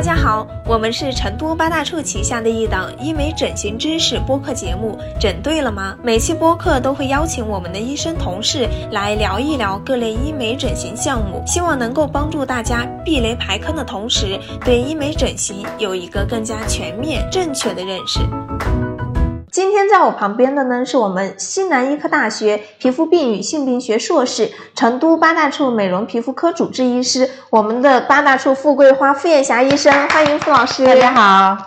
大家好，我们是成都八大处旗下的一档医美整形知识播客节目，整对了吗？每期播客都会邀请我们的医生同事来聊一聊各类医美整形项目，希望能够帮助大家避雷排坑的同时，对医美整形有一个更加全面、正确的认识。今天在我旁边的呢，是我们西南医科大学皮肤病与性病学硕士，成都八大处美容皮肤科主治医师，我们的八大处富贵花傅艳霞医生，欢迎傅老师。大家好。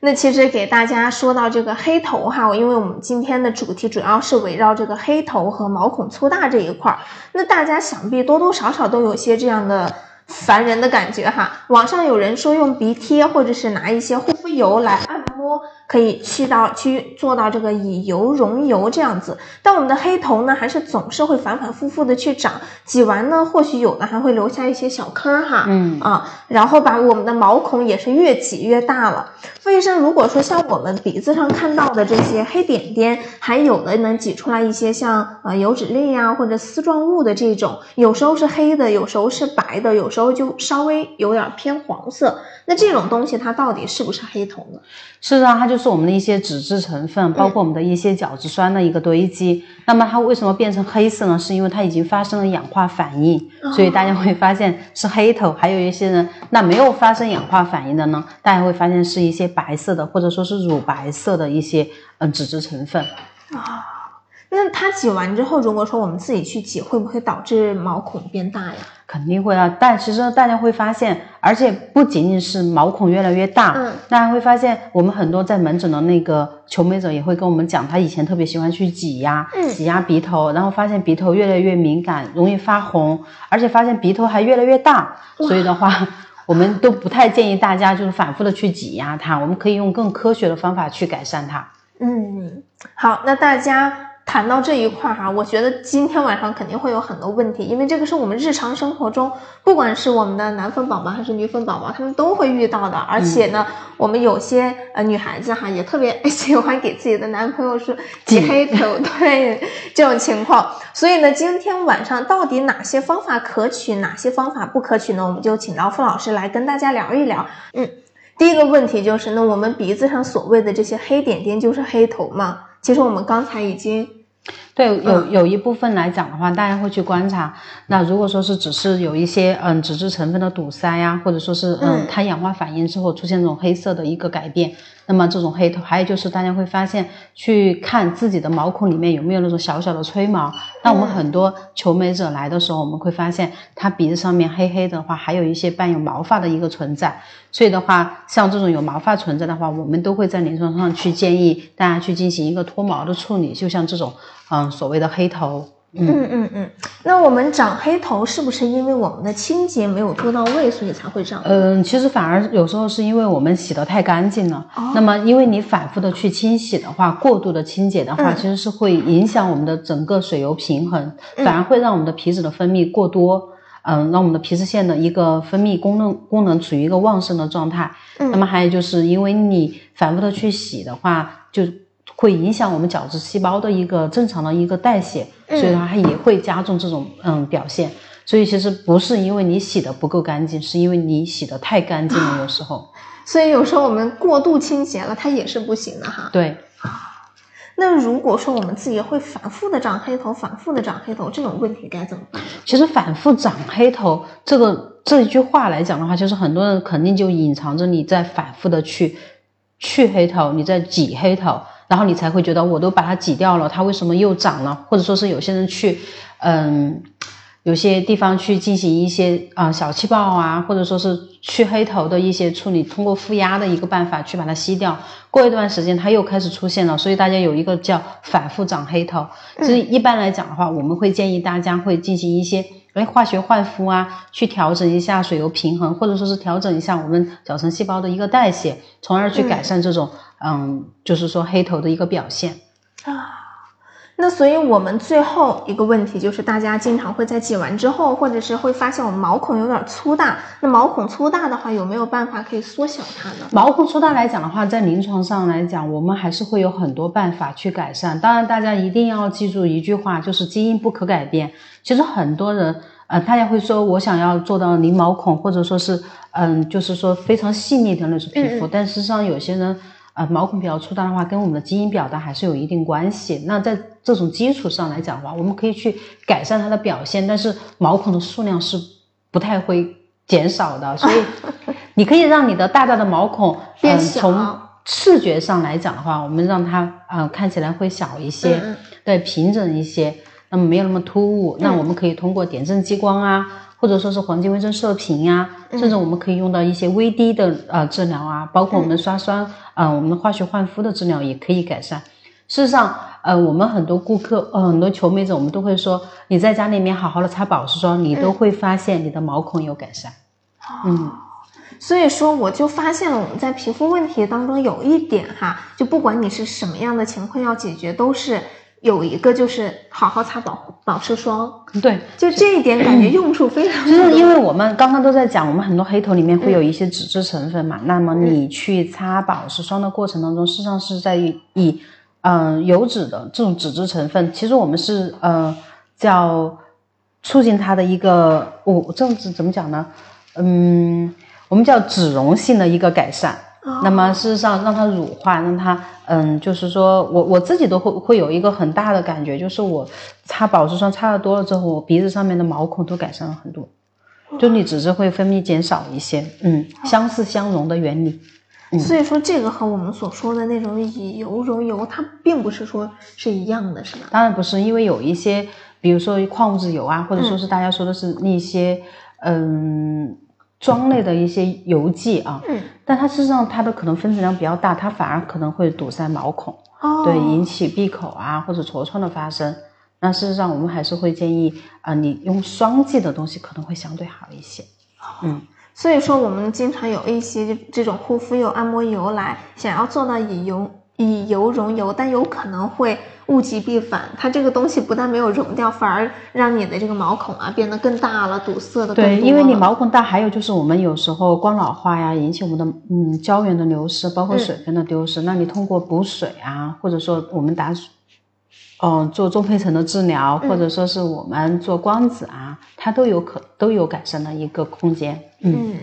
那其实给大家说到这个黑头哈，因为我们今天的主题主要是围绕这个黑头和毛孔粗大这一块儿，那大家想必多多少少都有些这样的烦人的感觉哈。网上有人说用鼻贴或者是拿一些护肤油来按摩。可以去到去做到这个以油溶油这样子，但我们的黑头呢，还是总是会反反复复的去长，挤完呢，或许有的还会留下一些小坑儿哈，嗯啊，然后把我们的毛孔也是越挤越大了。傅医生，如果说像我们鼻子上看到的这些黑点点，还有的能挤出来一些像呃油脂粒呀或者丝状物的这种，有时候是黑的，有时候是白的，有时候就稍微有点偏黄色。那这种东西它到底是不是黑头呢？是啊，它就是我们的一些脂质成分，包括我们的一些角质酸的一个堆积。那么它为什么变成黑色呢？是因为它已经发生了氧化反应，所以大家会发现是黑头。还有一些人，那没有发生氧化反应的呢，大家会发现是一些白色的，或者说是乳白色的一些嗯脂质成分啊。那它挤完之后，如果说我们自己去挤，会不会导致毛孔变大呀？肯定会啊，但其实大家会发现，而且不仅仅是毛孔越来越大，嗯，大家会发现，我们很多在门诊的那个求美者也会跟我们讲，他以前特别喜欢去挤压，嗯，挤压鼻头，然后发现鼻头越来越敏感，容易发红，而且发现鼻头还越来越大，所以的话，我们都不太建议大家就是反复的去挤压它，我们可以用更科学的方法去改善它。嗯，好，那大家。谈到这一块哈，我觉得今天晚上肯定会有很多问题，因为这个是我们日常生活中，不管是我们的男粉宝宝还是女粉宝宝，他们都会遇到的。而且呢，我们有些呃女孩子哈，也特别 喜欢给自己的男朋友说 挤黑头，对这种情况。所以呢，今天晚上到底哪些方法可取，哪些方法不可取呢？我们就请到傅老师来跟大家聊一聊。嗯，第一个问题就是，那我们鼻子上所谓的这些黑点点就是黑头吗？其实我们刚才已经。对，有有一部分来讲的话，大家会去观察。那如果说是只是有一些嗯脂质成分的堵塞呀，或者说是嗯它氧化反应之后出现这种黑色的一个改变。那么这种黑头，还有就是大家会发现，去看自己的毛孔里面有没有那种小小的吹毛。那我们很多求美者来的时候，我们会发现他鼻子上面黑黑的话，还有一些伴有毛发的一个存在。所以的话，像这种有毛发存在的话，我们都会在临床上去建议大家去进行一个脱毛的处理。就像这种，嗯，所谓的黑头。嗯嗯嗯，那我们长黑头是不是因为我们的清洁没有做到位，所以才会长？嗯，其实反而有时候是因为我们洗得太干净了。那么，因为你反复的去清洗的话，过度的清洁的话，其实是会影响我们的整个水油平衡，反而会让我们的皮脂的分泌过多，嗯，让我们的皮脂腺的一个分泌功能功能处于一个旺盛的状态。那么还有就是因为你反复的去洗的话，就。会影响我们角质细胞的一个正常的一个代谢，所以它也会加重这种嗯表现。所以其实不是因为你洗的不够干净，是因为你洗的太干净了。有时候，所以有时候我们过度清洁了，它也是不行的哈。对。那如果说我们自己会反复的长黑头，反复的长黑头，这种问题该怎么办？其实反复长黑头这个这一句话来讲的话，就是很多人肯定就隐藏着你在反复的去去黑头，你在挤黑头。然后你才会觉得我都把它挤掉了，它为什么又长了？或者说是有些人去，嗯，有些地方去进行一些啊小气泡啊，或者说是去黑头的一些处理，通过负压的一个办法去把它吸掉。过一段时间它又开始出现了，所以大家有一个叫反复长黑头。所以一般来讲的话，我们会建议大家会进行一些哎化学焕肤啊，去调整一下水油平衡，或者说是调整一下我们角层细胞的一个代谢，从而去改善这种。嗯，就是说黑头的一个表现啊。那所以我们最后一个问题就是，大家经常会在挤完之后，或者是会发现我们毛孔有点粗大。那毛孔粗大的话，有没有办法可以缩小它呢？毛孔粗大来讲的话，在临床上来讲，我们还是会有很多办法去改善。当然，大家一定要记住一句话，就是基因不可改变。其实很多人。呃，大家会说我想要做到零毛孔，或者说是嗯，就是说非常细腻的那种皮肤，但事实上有些人。呃，毛孔比较粗大的话，跟我们的基因表达还是有一定关系。那在这种基础上来讲的话，我们可以去改善它的表现，但是毛孔的数量是不太会减少的。所以，你可以让你的大大的毛孔变小。从视觉上来讲的话，我们让它呃看起来会小一些，对，平整一些，那么没有那么突兀。那我们可以通过点阵激光啊。或者说是黄金微针射频呀，甚至我们可以用到一些微滴的呃治疗啊，包括我们的刷酸啊，我们的化学焕肤的治疗也可以改善。事实上，呃，我们很多顾客，呃，很多求美者，我们都会说，你在家里面好好的擦保湿霜，你都会发现你的毛孔有改善。嗯，所以说我就发现了我们在皮肤问题当中有一点哈，就不管你是什么样的情况要解决，都是。有一个就是好好擦保保湿霜，对，就这一点感觉用处非常。就是因为我们刚刚都在讲，我们很多黑头里面会有一些脂质成分嘛，那么你去擦保湿霜的过程当中，事实上是在以嗯油脂的这种脂质成分，其实我们是呃叫促进它的一个我这样子怎么讲呢？嗯，我们叫脂溶性的一个改善。那么事实上，让它乳化，让它，嗯，就是说我我自己都会会有一个很大的感觉，就是我擦保湿霜擦的多了之后，我鼻子上面的毛孔都改善了很多，就你只是会分泌减少一些，嗯，相似相融的原理。所以说这个和我们所说的那种以油溶油，它并不是说是一样的，是吧？当然不是，因为有一些，比如说矿物质油啊，或者说是大家说的是那些，嗯。妆类的一些油剂啊，嗯，但它事实上它的可能分子量比较大，它反而可能会堵塞毛孔，哦，对，引起闭口啊或者痤疮的发生。那事实上我们还是会建议啊，你用霜剂的东西可能会相对好一些，嗯。所以说我们经常有一些这种护肤油、按摩油来想要做到以油。以油溶油，但有可能会物极必反。它这个东西不但没有溶掉，反而让你的这个毛孔啊变得更大了，堵塞的对，因为你毛孔大，还有就是我们有时候光老化呀，引起我们的嗯胶原的流失，包括水分的丢失。那你通过补水啊，或者说我们打，嗯，做中胚层的治疗，或者说是我们做光子啊，它都有可都有改善的一个空间。嗯，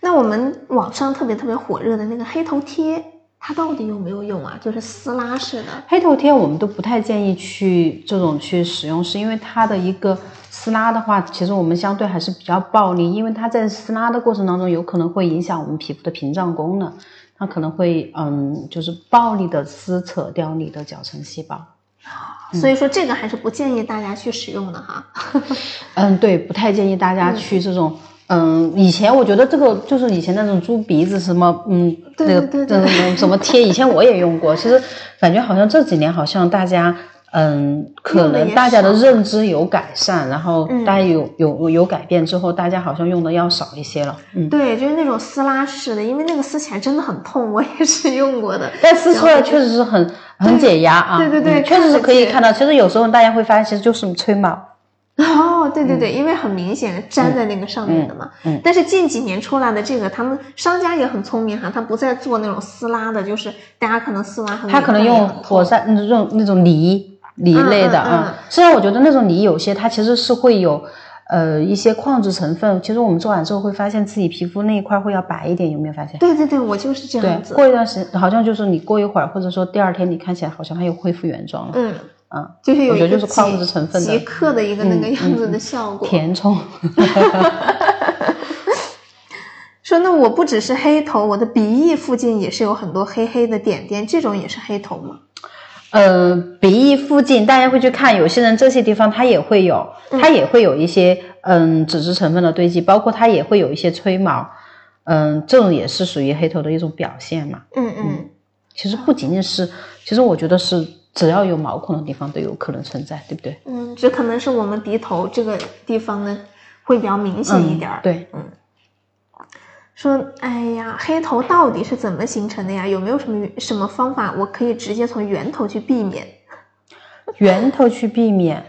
那我们网上特别特别火热的那个黑头贴。它到底有没有用啊？就是撕拉式的黑头贴，我们都不太建议去这种去使用，是因为它的一个撕拉的话，其实我们相对还是比较暴力，因为它在撕拉的过程当中，有可能会影响我们皮肤的屏障功能，它可能会嗯，就是暴力的撕扯掉你的角层细胞。所以说这个还是不建议大家去使用的哈。嗯，对，不太建议大家去这种。嗯，以前我觉得这个就是以前那种猪鼻子什么，嗯，那个嗯什么贴，以前我也用过。其实感觉好像这几年好像大家，嗯，可能大家的认知有改善，然后大家有有有改变之后，大家好像用的要少一些了。嗯，对，就是那种撕拉式的，因为那个撕起来真的很痛，我也是用过的。但撕出来确实是很很解压啊。对对对，确实是可以看到。其实有时候大家会发现，其实就是吹毛。哦，对对对，因为很明显粘在那个上面的嘛。嗯。但是近几年出来的这个，他们商家也很聪明哈，他不再做那种撕拉的，就是大家可能撕完很。他可能用火山那种那种泥泥类的啊。虽然我觉得那种泥有些它其实是会有呃一些矿质成分，其实我们做完之后会发现自己皮肤那一块会要白一点，有没有发现？对对对，我就是这样子。过一段时间，好像就是你过一会儿，或者说第二天，你看起来好像它又恢复原状了。嗯。嗯，就是有一个极刻的一个那个样子的效果。填充。说那我不只是黑头，我的鼻翼附近也是有很多黑黑的点点，这种也是黑头吗？呃，鼻翼附近大家会去看，有些人这些地方它也会有，它也会有一些嗯脂质成分的堆积，包括它也会有一些吹毛，嗯，这种也是属于黑头的一种表现嘛。嗯嗯。其实不仅仅是，其实我觉得是。只要有毛孔的地方都有可能存在，对不对？嗯，只可能是我们鼻头这个地方呢会比较明显一点儿。对，嗯。说，哎呀，黑头到底是怎么形成的呀？有没有什么什么方法，我可以直接从源头去避免？源头去避免，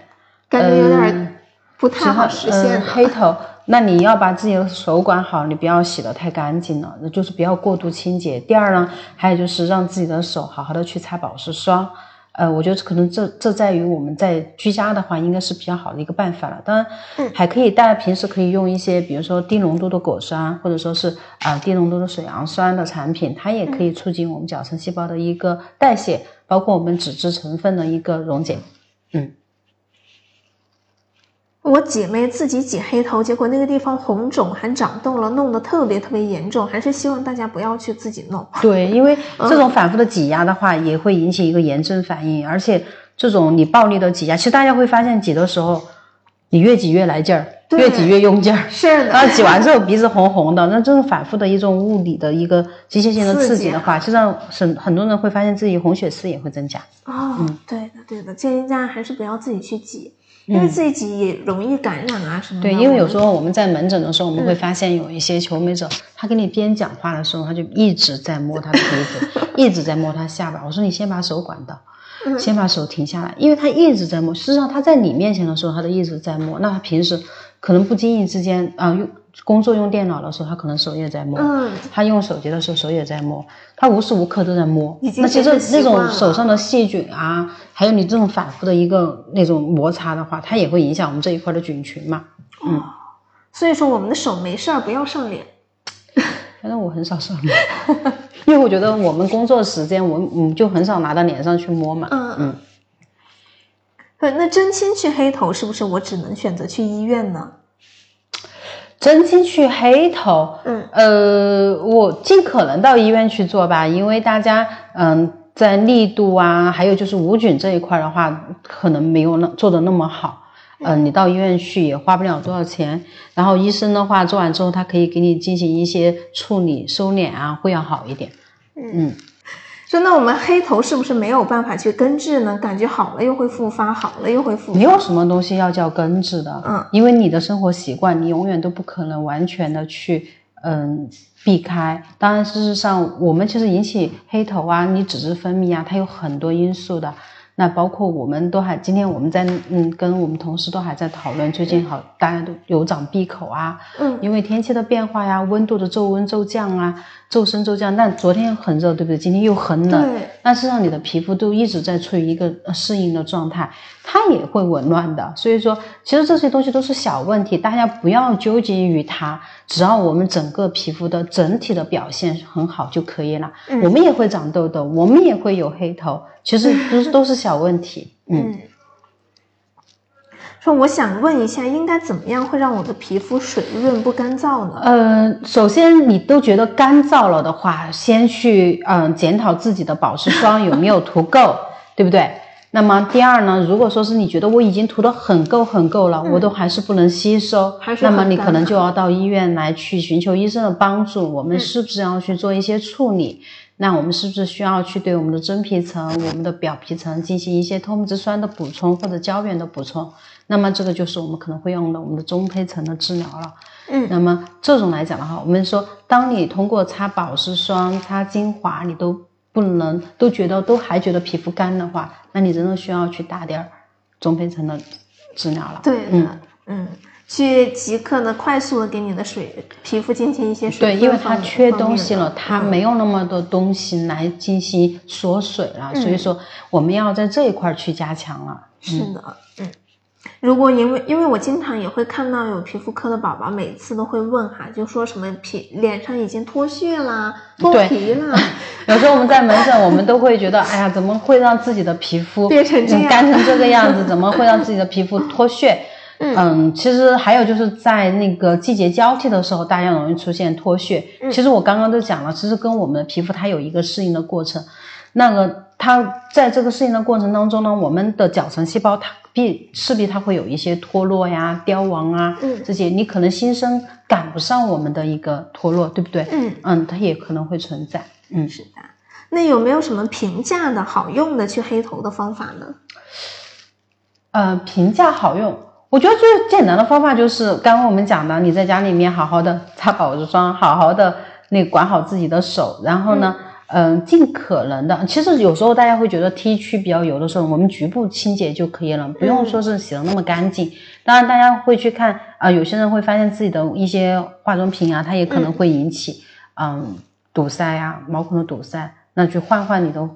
感觉有点不太好实现。黑头，那你要把自己的手管好，你不要洗的太干净了，那就是不要过度清洁。第二呢，还有就是让自己的手好好的去擦保湿霜。呃，我觉得可能这这在于我们在居家的话，应该是比较好的一个办法了。当然，还可以大家平时可以用一些，比如说低浓度的果酸，或者说是啊低浓度的水杨酸的产品，它也可以促进我们角层细胞的一个代谢，包括我们脂质成分的一个溶解。嗯。我姐妹自己挤黑头，结果那个地方红肿还长痘了，弄得特别特别严重。还是希望大家不要去自己弄。对，因为这种反复的挤压的话，也会引起一个炎症反应。而且这种你暴力的挤压，其实大家会发现挤的时候，你越挤越来劲儿，越挤越用劲儿。是的。然后挤完之后鼻子红红的，那这种反复的一种物理的一个机械性的刺激的话，实际上很很多人会发现自己红血丝也会增加。哦，对的对的，建议大家还是不要自己去挤。因为自己也容易感染啊什么的。对，因为有时候我们在门诊的时候，我们会发现有一些求美者，他跟你边讲话的时候，他就一直在摸他的鼻子，一直在摸他下巴。我说你先把手管到，先把手停下来，因为他一直在摸。事实上他在你面前的时候，他都一直在摸。那他平时可能不经意之间啊用。工作用电脑的时候，他可能手也在摸；他用手机的时候，手也在摸。他无时无刻都在摸。那其实那种手上的细菌啊，还有你这种反复的一个那种摩擦的话，它也会影响我们这一块的菌群嘛。嗯，所以说我们的手没事儿不要上脸。反正我很少上脸，因为我觉得我们工作时间，我嗯就很少拿到脸上去摸嘛。嗯嗯。对，那真心去黑头是不是我只能选择去医院呢？真心去黑头，嗯，呃，我尽可能到医院去做吧，因为大家，嗯，在力度啊，还有就是无菌这一块的话，可能没有那做的那么好，嗯，你到医院去也花不了多少钱，然后医生的话做完之后，他可以给你进行一些处理收敛啊，会要好一点，嗯。说那我们黑头是不是没有办法去根治呢？感觉好了又会复发，好了又会复发。没有什么东西要叫根治的，嗯，因为你的生活习惯，你永远都不可能完全的去嗯避开。当然，事实上我们其实引起黑头啊，你脂质分泌啊，它有很多因素的。那包括我们都还今天我们在嗯跟我们同事都还在讨论，最近好大家都有长闭口啊，嗯，因为天气的变化呀，温度的骤温骤降啊，骤升骤降。那昨天很热，对不对？今天又很冷，对。那实际上你的皮肤都一直在处于一个适应的状态，它也会紊乱的。所以说，其实这些东西都是小问题，大家不要纠结于它，只要我们整个皮肤的整体的表现很好就可以了。我们也会长痘痘，我们也会有黑头。其实都是都是小问题，嗯。说我想问一下，应该怎么样会让我的皮肤水润不干燥呢？呃，首先你都觉得干燥了的话，先去嗯检讨自己的保湿霜有没有涂够，对不对？那么第二呢，如果说是你觉得我已经涂的很够很够了，我都还是不能吸收，那么你可能就要到医院来去寻求医生的帮助，我们是不是要去做一些处理？那我们是不是需要去对我们的真皮层、我们的表皮层进行一些透明质酸的补充或者胶原的补充？那么这个就是我们可能会用的我们的中胚层的治疗了。嗯，那么这种来讲的话，我们说，当你通过擦保湿霜、擦精华，你都不能都觉得都还觉得皮肤干的话，那你真的需要去打点儿中胚层的治疗了。对嗯，嗯。去即刻的、快速的给你的水皮肤进行一些水对，因为它缺东西了，它没有那么多东西来进行锁水了，所以说我们要在这一块去加强了。是的，嗯，如果因为因为我经常也会看到有皮肤科的宝宝，每次都会问哈，就说什么皮脸上已经脱屑啦、脱皮啦。有时候我们在门诊，我们都会觉得，哎呀，怎么会让自己的皮肤变成这样，干成这个样子？怎么会让自己的皮肤脱屑？嗯，其实还有就是在那个季节交替的时候，大家容易出现脱屑。其实我刚刚都讲了，其实跟我们的皮肤它有一个适应的过程。那个它在这个适应的过程当中呢，我们的角层细胞它必势必它会有一些脱落呀、凋亡啊，这些你可能新生赶不上我们的一个脱落，对不对？嗯嗯，它也可能会存在。嗯，是的。那有没有什么平价的好用的去黑头的方法呢？呃，平价好用。我觉得最简单的方法就是刚刚我们讲的，你在家里面好好的擦保湿霜，好好的那管好自己的手，然后呢，嗯，尽可能的，其实有时候大家会觉得 T 区比较油的时候，我们局部清洁就可以了，不用说是洗的那么干净。当然，大家会去看啊，有些人会发现自己的一些化妆品啊，它也可能会引起嗯堵塞呀，毛孔的堵塞，那去换换你的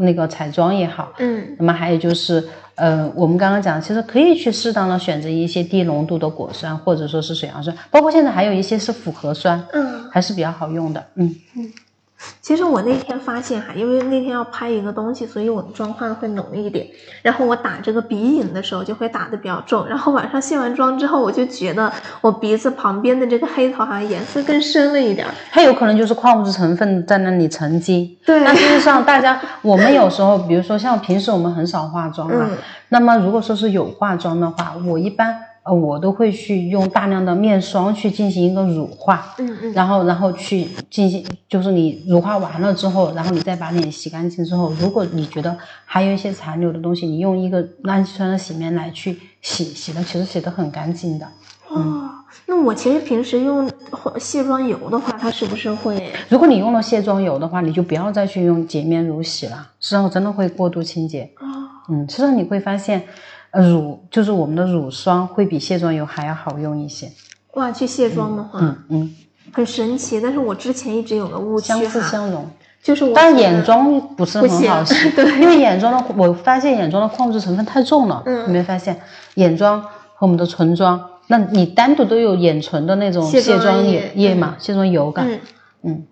那个彩妆也好，嗯那么还有就是，呃，我们刚刚讲，其实可以去适当的选择一些低浓度的果酸，或者说是水杨酸，包括现在还有一些是复合酸，嗯。还是比较好用的。嗯，其实我那天发现哈，因为那天要拍一个东西，所以我的妆化的会浓一点。然后我打这个鼻影的时候就会打的比较重。然后晚上卸完妆之后，我就觉得我鼻子旁边的这个黑头好像颜色更深了一点。它有可能就是矿物质成分在那里沉积。对那事实上，大家 我们有时候，比如说像平时我们很少化妆嘛，嗯那么如果说是有化妆的话，我一般呃我都会去用大量的面霜去进行一个乳化。嗯嗯然后，然后去进行，就是你乳化完了之后，然后你再把脸洗干净之后，如果你觉得还有一些残留的东西，你用一个氨基酸的洗面奶去洗，洗的其实洗的很干净的。哦，那我其实平时用卸妆油的话，它是不是会？如果你用了卸妆油的话，你就不要再去用洁面乳洗了，实际上真的会过度清洁。哦，嗯，实际上你会发现，呃，乳就是我们的乳霜会比卸妆油还要好用一些。哇，去卸妆的话，嗯嗯，很神奇。但是我之前一直有个误区相似哈，相融。就是我但是眼妆不是很好洗，对因为眼妆的我发现眼妆的矿物质成分太重了，嗯你没发现？眼妆和我们的唇妆，那你单独都有眼唇的那种卸妆液嘛，卸妆油感，嗯嗯，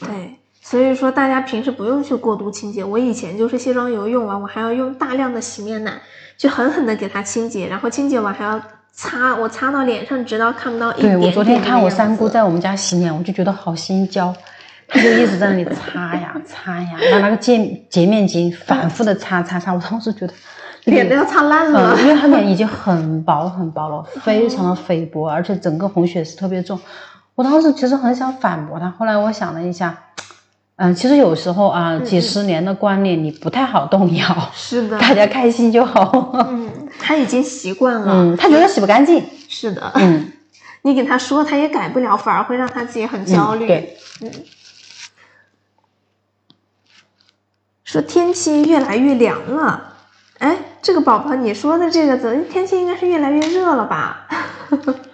对，所以说大家平时不用去过度清洁。我以前就是卸妆油用完，我还要用大量的洗面奶，去狠狠的给它清洁，然后清洁完还要擦，我擦到脸上，直到看不到一点点对我昨天看我三姑在。我们家洗脸，我就觉得好心焦，她就一直在那里擦呀擦呀，拿那个洁洁面巾反复的擦擦擦，我当时觉得 脸都要擦烂了。嗯，因为她脸已经 很薄很薄了，非常的菲薄，而且整个红血丝特别重。我当时其实很想反驳她，后来我想了一下，嗯，其实有时候啊，几十年的观念你不太好动摇，是的，大家开心就好。嗯，他已经习惯了。嗯，她觉得洗不干净。是的，嗯，你给他说，他也改不了，反而会让他自己很焦虑。嗯对，说天气越来越凉了，哎，这个宝宝，你说的这个怎天气应该是越来越热了吧？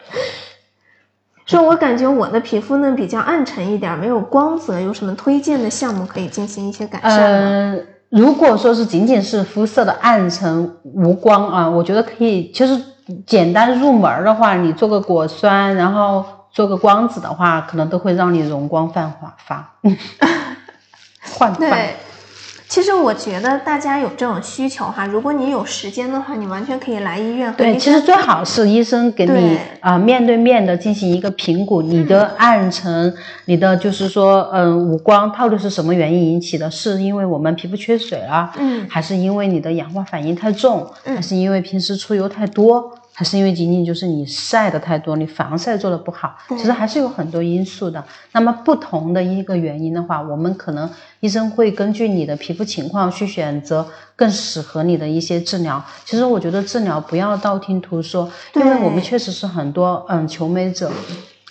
说我感觉我的皮肤呢比较暗沉一点，没有光泽，有什么推荐的项目可以进行一些改善吗？呃，如果说是仅仅是肤色的暗沉无光啊，我觉得可以，其实简单入门的话，你做个果酸，然后做个光子的话，可能都会让你容光焕发发，焕发。对，其实我觉得大家有这种需求哈，如果你有时间的话，你完全可以来医院对，其实最好是医生给你啊、面对面的进行一个评估，你的暗沉，你的就是说，嗯，五光到底是什么原因引起的？是因为我们皮肤缺水了，嗯。还是因为你的氧化反应太重，嗯。还是因为平时出油太多，还是因为仅仅就是你晒的太多，你防晒做的不好？其实还是有很多因素的。那么不同的一个原因的话，我们可能医生会根据你的皮肤情况去选择更适合你的一些治疗。其实我觉得治疗不要道听途说，因为我们确实是很多嗯求美者。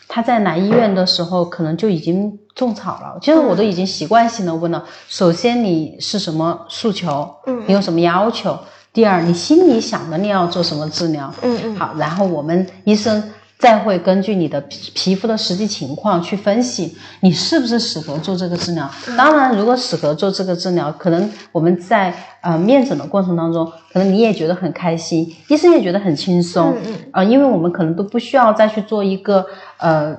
他在来医院的时候，可能就已经种草了。其实我都已经习惯性的问了：首先你是什么诉求？嗯你有什么要求？第二，你心里想的你要做什么治疗？嗯嗯好，然后我们医生再会根据你的皮皮肤的实际情况去分析你是不是适合做这个治疗。当然，如果适合做这个治疗，可能我们在呃面诊的过程当中，可能你也觉得很开心，医生也觉得很轻松。嗯嗯呃，因为我们可能都不需要再去做一个呃。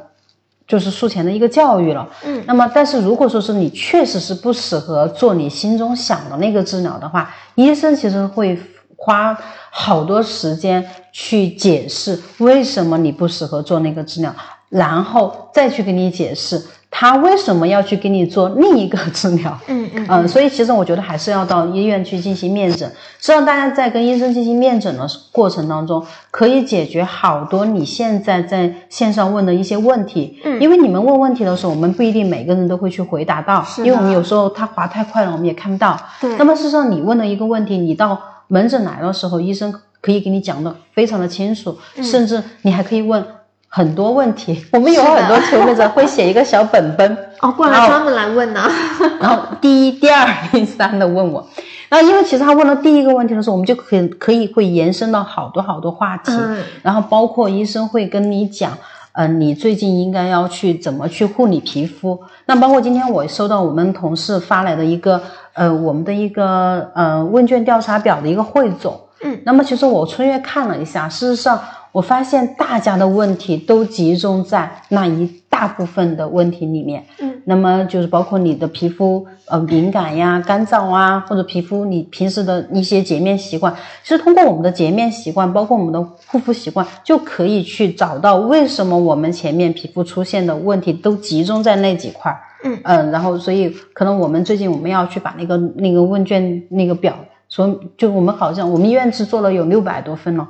就是术前的一个教育了，嗯。那么但是如果说是你确实是不适合做你心中想的那个治疗的话，医生其实会花好多时间去解释为什么你不适合做那个治疗，然后再去给你解释他为什么要去给你做另一个治疗。嗯嗯嗯，所以其实我觉得还是要到医院去进行面诊。实际上，大家在跟医生进行面诊的过程当中，可以解决好多你现在在线上问的一些问题。嗯因为你们问问题的时候，我们不一定每个人都会去回答到，是因为我们有时候他滑太快了，我们也看不到。对那么事实上，你问的一个问题，你到门诊来的时候，医生可以给你讲的非常的清楚，甚至你还可以问。很多问题，我们有很多求美者会写一个小本本，哦，过来专门来问的。然后第一、第二、第三的问我，然后因为其实他问了第一个问题的时候，我们就可以可以会延伸到好多好多话题，嗯。然后包括医生会跟你讲，嗯，你最近应该要去怎么去护理皮肤？那包括今天我收到我们同事发来的一个，呃，我们的一个呃问卷调查表的一个汇总。嗯，那么其实我春月看了一下，事实上我发现大家的问题都集中在那一大部分的问题里面。嗯，那么就是包括你的皮肤呃敏感呀、干燥啊，或者皮肤你平时的一些洁面习惯，其实通过我们的洁面习惯，包括我们的护肤习惯，就可以去找到为什么我们前面皮肤出现的问题都集中在那几块儿。嗯嗯，然后所以可能我们最近我们要去把那个那个问卷那个表。说，就我们好像我们医院是做了有六百多份了，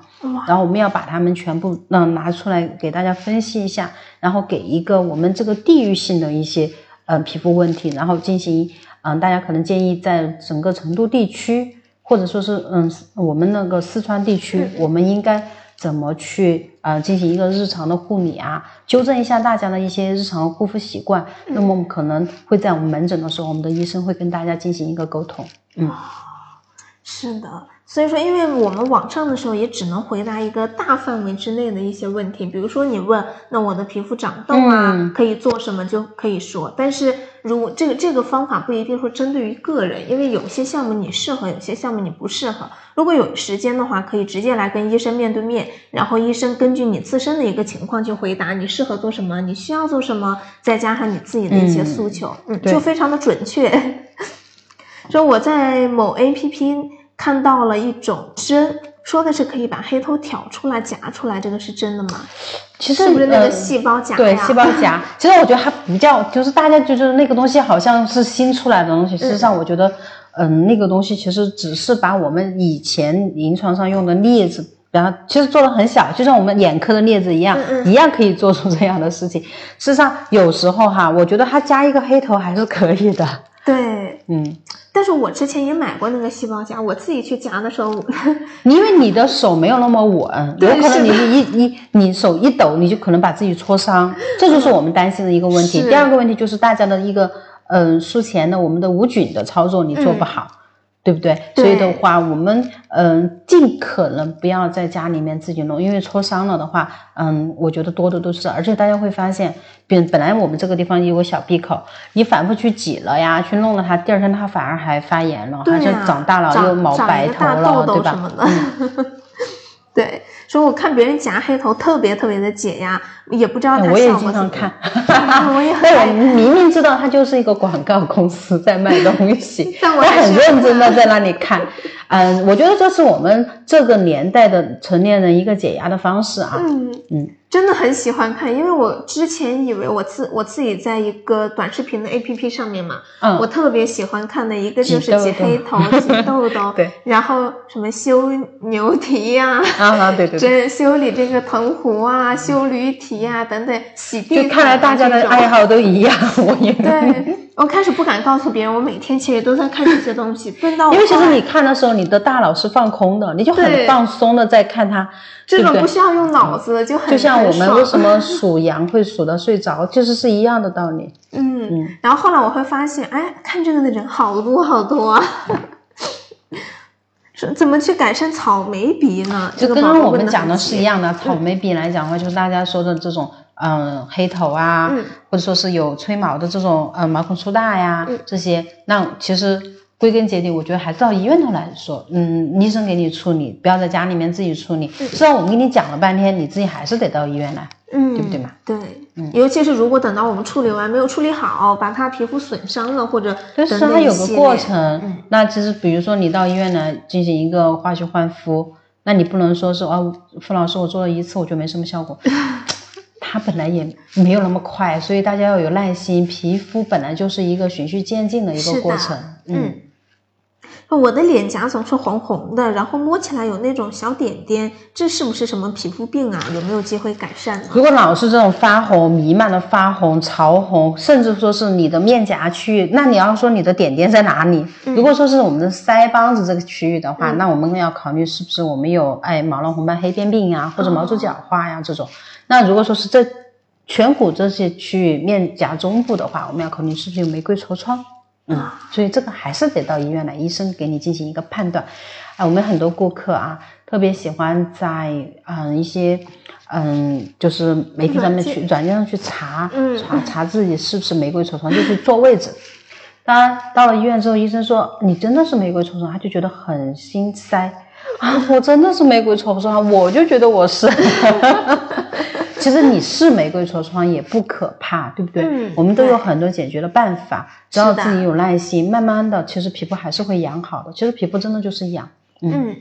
然后我们要把它们全部嗯拿出来给大家分析一下，然后给一个我们这个地域性的一些呃皮肤问题，然后进行嗯大家可能建议在整个成都地区或者说是嗯我们那个四川地区，我们应该怎么去呃进行一个日常的护理啊，纠正一下大家的一些日常护肤习惯。那么我们可能会在我们门诊的时候，我们的医生会跟大家进行一个沟通，嗯。是的，所以说，因为我们网上的时候也只能回答一个大范围之内的一些问题，比如说你问，那我的皮肤长痘啊，嗯可以做什么就可以说，但是如果这个这个方法不一定说针对于个人，因为有些项目你适合，有些项目你不适合。如果有时间的话，可以直接来跟医生面对面，然后医生根据你自身的一个情况去回答你适合做什么，你需要做什么，再加上你自己的一些诉求，嗯，对就非常的准确。说我在某 A P P 看到了一种针，说的是可以把黑头挑出来、夹出来，这个是真的吗？其实是不是那呃个细胞夹呀？对，细胞夹。其实我觉得它不叫，就是大家就觉得那个东西好像是新出来的东西。事实上，我觉得，嗯，那个东西其实只是把我们以前临床上用的镊子，然后其实做的很小，就像我们眼科的镊子一样，嗯嗯一样可以做出这样的事情。事实上，有时候哈，我觉得它加一个黑头还是可以的。对，嗯，但是我之前也买过那个细胞夹，我自己去夹的时候，因为你的手没有那么稳，有可能你是一一你手一抖，你就可能把自己戳伤，这就是我们担心的一个问题。是第二个问题就是大家的一个嗯术前的我们的无菌的操作你做不好。对不对？所以的话，我们嗯、尽可能不要在家里面自己弄，因为搓伤了的话，嗯，我觉得多的都是。而且大家会发现，本本来我们这个地方有个小闭口，你反复去挤了呀，去弄了它，第二天它反而还发炎了，还是对呀长大了，又毛白头了，大痘痘对吧？什么的。对，所以我看别人夹黑头特别特别的解压，也不知道它哎我也效果经常怎么样看，我也 很但我爱明明知道他就是一个广告公司在卖东西，但很认真的在那里看。嗯，我觉得这是我们这个年代的成年人一个解压的方式啊。嗯嗯，真的很喜欢看，因为我之前以为我自我自己在一个短视频的 A P P 上面嘛，嗯。我特别喜欢看的一个就是挤黑头、挤痘 痘，对，然后什么修牛蹄呀、啊，对对对，这修理这个藤壶啊、修驴蹄呀、等等，洗地就看来大家的爱好都一样，我也对，我开始不敢告诉别人，我每天其实都在看这些东西，笨到我因为其实你看的时候，你的大脑是放空的，你就很放松的在看它，这种不需要用脑子的就很就像我们为什么数羊会数到睡着，其实是一样的道理。嗯嗯，然后后来我会发现，哎，看这个的人好多好多啊。是怎么去改善草莓鼻呢？这个就跟刚刚我们讲的是一样的，草莓鼻来讲的话，就是大家说的这种，嗯，黑头啊，嗯或者说是有吹毛的这种，呃，毛孔粗大呀，嗯这些，那其实归根结底，我觉得还是到医院头来说，嗯，医生给你处理，不要在家里面自己处理。虽然我们跟你讲了半天，你自己还是得到医院来。嗯，对不对嘛？对，嗯尤其是如果等到我们处理完没有处理好，把它皮肤损伤了，或者但是它有个过程。嗯那其实比如说你到医院来进行一个化学换肤，那你不能说是哦，付老师我做了一次我就没什么效果。它本来也没有那么快，所以大家要有耐心。皮肤本来就是一个循序渐进的一个过程。嗯，我的脸颊总是红红的，然后摸起来有那种小点点，这是不是什么皮肤病啊？有没有机会改善呢？如果老是这种发红、弥漫的发红、潮红，甚至说是你的面颊区域，那你要说你的点点在哪里？如果说是我们的腮帮子这个区域的话，那我们要考虑是不是我们有哎毛囊红斑黑变病呀，或者毛周角化呀这种。那如果说是这颧骨这些区域面颊中部的话，我们要考虑是不是有玫瑰痤疮。嗯，所以这个还是得到医院来，医生给你进行一个判断。啊，我们很多顾客啊，特别喜欢在嗯一些嗯就是媒体上面去软件上去查，查查自己是不是玫瑰痤疮，就去坐位置。当然到了医院之后，医生说你真的是玫瑰痤疮，他就觉得很心塞啊，我真的是玫瑰痤疮，我就觉得我是。其实你是玫瑰痤疮也不可怕，对不对？嗯，我们都有很多解决的办法，只要自己有耐心，慢慢的，其实皮肤还是会养好的。其实皮肤真的就是养，嗯，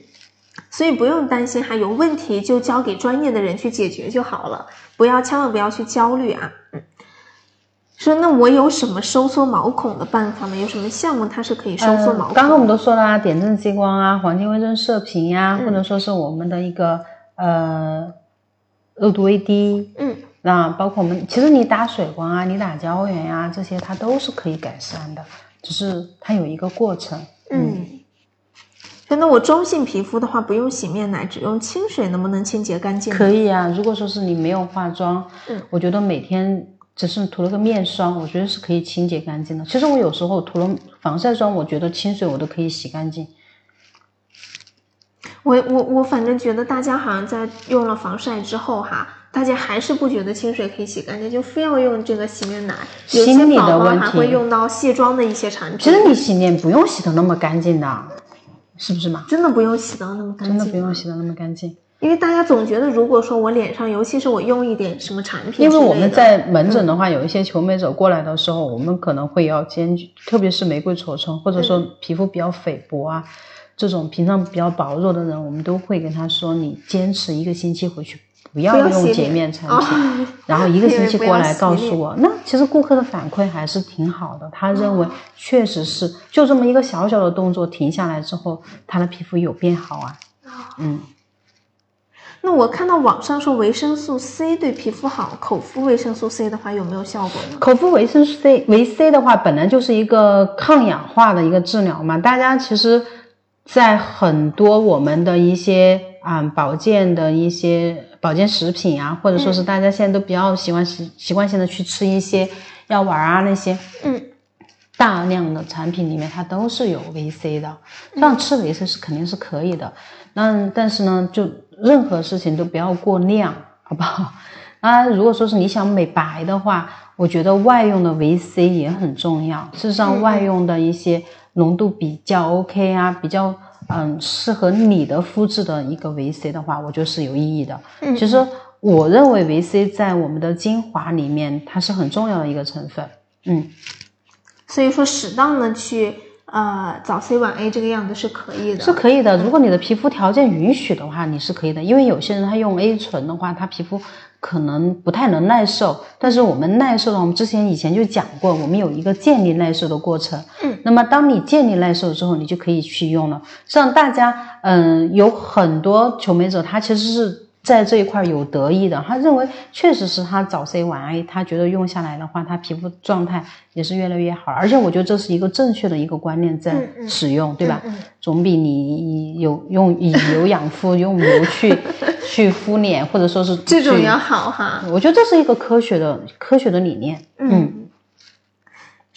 所以不用担心哈，有问题就交给专业的人去解决就好了，不要千万不要去焦虑啊。嗯，说那我有什么收缩毛孔的办法吗？有什么项目它是可以收缩毛孔？刚刚我们都说了啊，点阵激光啊，黄金微针射频呀，或者说是我们的一个呃。肉毒 AD，嗯，那包括我们，其实你打水光啊，你打胶原呀，这些它都是可以改善的，只是它有一个过程。嗯，那我中性皮肤的话，不用洗面奶，只用清水，能不能清洁干净？可以啊，如果说是你没有化妆，嗯，我觉得每天只是涂了个面霜，我觉得是可以清洁干净的。其实我有时候涂了防晒霜，我觉得清水我都可以洗干净。我我我反正觉得大家好像在用了防晒之后哈，大家还是不觉得清水可以洗干净，就非要用这个洗面奶。有些宝宝还会用到卸妆的一些产品。其实你洗脸不用洗的那么干净的，是不是嘛？真的不用洗的那么干净。真的不用洗的那么干净。因为大家总觉得，如果说我脸上，尤其是我用一点什么产品，因为我们在门诊的话，有一些求美者过来的时候，我们可能会要坚决，特别是玫瑰痤疮，或者说皮肤比较菲薄啊。这种屏障比较薄弱的人，我们都会跟他说：你坚持一个星期回去，不要用洁面产品，然后一个 星期过来告诉我。那其实顾客的反馈还是挺好的，他认为确实是就这么一个小小的动作停下来之后，他的皮肤有变好啊。嗯。那我看到网上说维生素 C 对皮肤好，口服维生素 C 的话有没有效果呢？口服维生素 C 维 C 的话，本来就是一个抗氧化的一个治疗嘛，大家其实。在很多我们的一些啊保健的一些保健食品啊，或者说是大家现在都比较喜欢习习惯性的去吃一些药丸啊那些，嗯，大量的产品里面它都是有维 C 的，这样吃维 C 是肯定是可以的。那但是呢，就任何事情都不要过量，好不好？啊，如果说是你想美白的话，我觉得外用的维 C 也很重要。事实上，外用的一些。浓度比较 OK 啊，比较嗯适合你的肤质的一个维 C 的话，我觉得是有意义的。嗯，其实我认为维 C 在我们的精华里面，它是很重要的一个成分。嗯，所以说适当的去呃早 C 晚 A 这个样子是可以的，是可以的。如果你的皮肤条件允许的话，你是可以的。因为有些人他用 A 醇的话，他皮肤。可能不太能耐受，但是我们耐受的，我们之前以前就讲过，我们有一个建立耐受的过程。嗯，那么当你建立耐受之后，你就可以去用了。像大家，嗯，有很多求美者，他其实是。在这一块有得意的，他认为确实是他早 C 晚 A，他觉得用下来的话，他皮肤状态也是越来越好，而且我觉得这是一个正确的一个观念在使用，对吧？总比你有用以油养肤，用油去 去敷脸，或者说是这种也好哈。我觉得这是一个科学的科学的理念，嗯。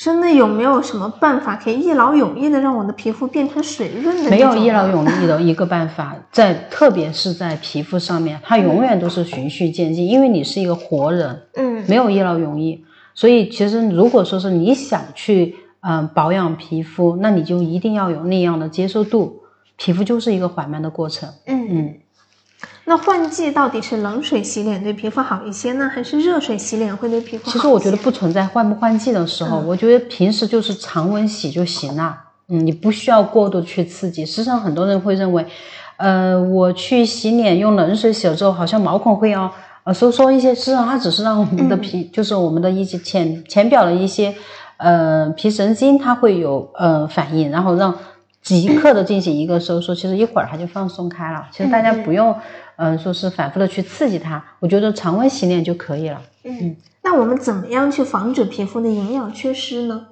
真的有没有什么办法可以一劳永逸的让我的皮肤变成水润的？没有一劳永逸的一个办法，在特别是在皮肤上面，它永远都是循序渐进，因为你是一个活人，嗯，没有一劳永逸。所以其实如果说是你想去嗯保养皮肤，那你就一定要有那样的接受度，皮肤就是一个缓慢的过程，嗯嗯。那换季到底是冷水洗脸对皮肤好一些呢，还是热水洗脸会对皮肤好？其实我觉得不存在换不换季的时候，我觉得平时就是常温洗就行了。嗯，你不需要过度去刺激。实际上，很多人会认为，呃，我去洗脸用冷水洗了之后，好像毛孔会要呃收缩一些。实际上，它只是让我们的皮，就是我们的一些浅浅表的一些呃皮神经，它会有呃反应，然后让即刻的进行一个收缩。其实一会儿它就放松开了。其实大家不用。嗯，说是反复的去刺激它，我觉得常温洗脸就可以了。嗯，那我们怎么样去防止皮肤的营养缺失呢？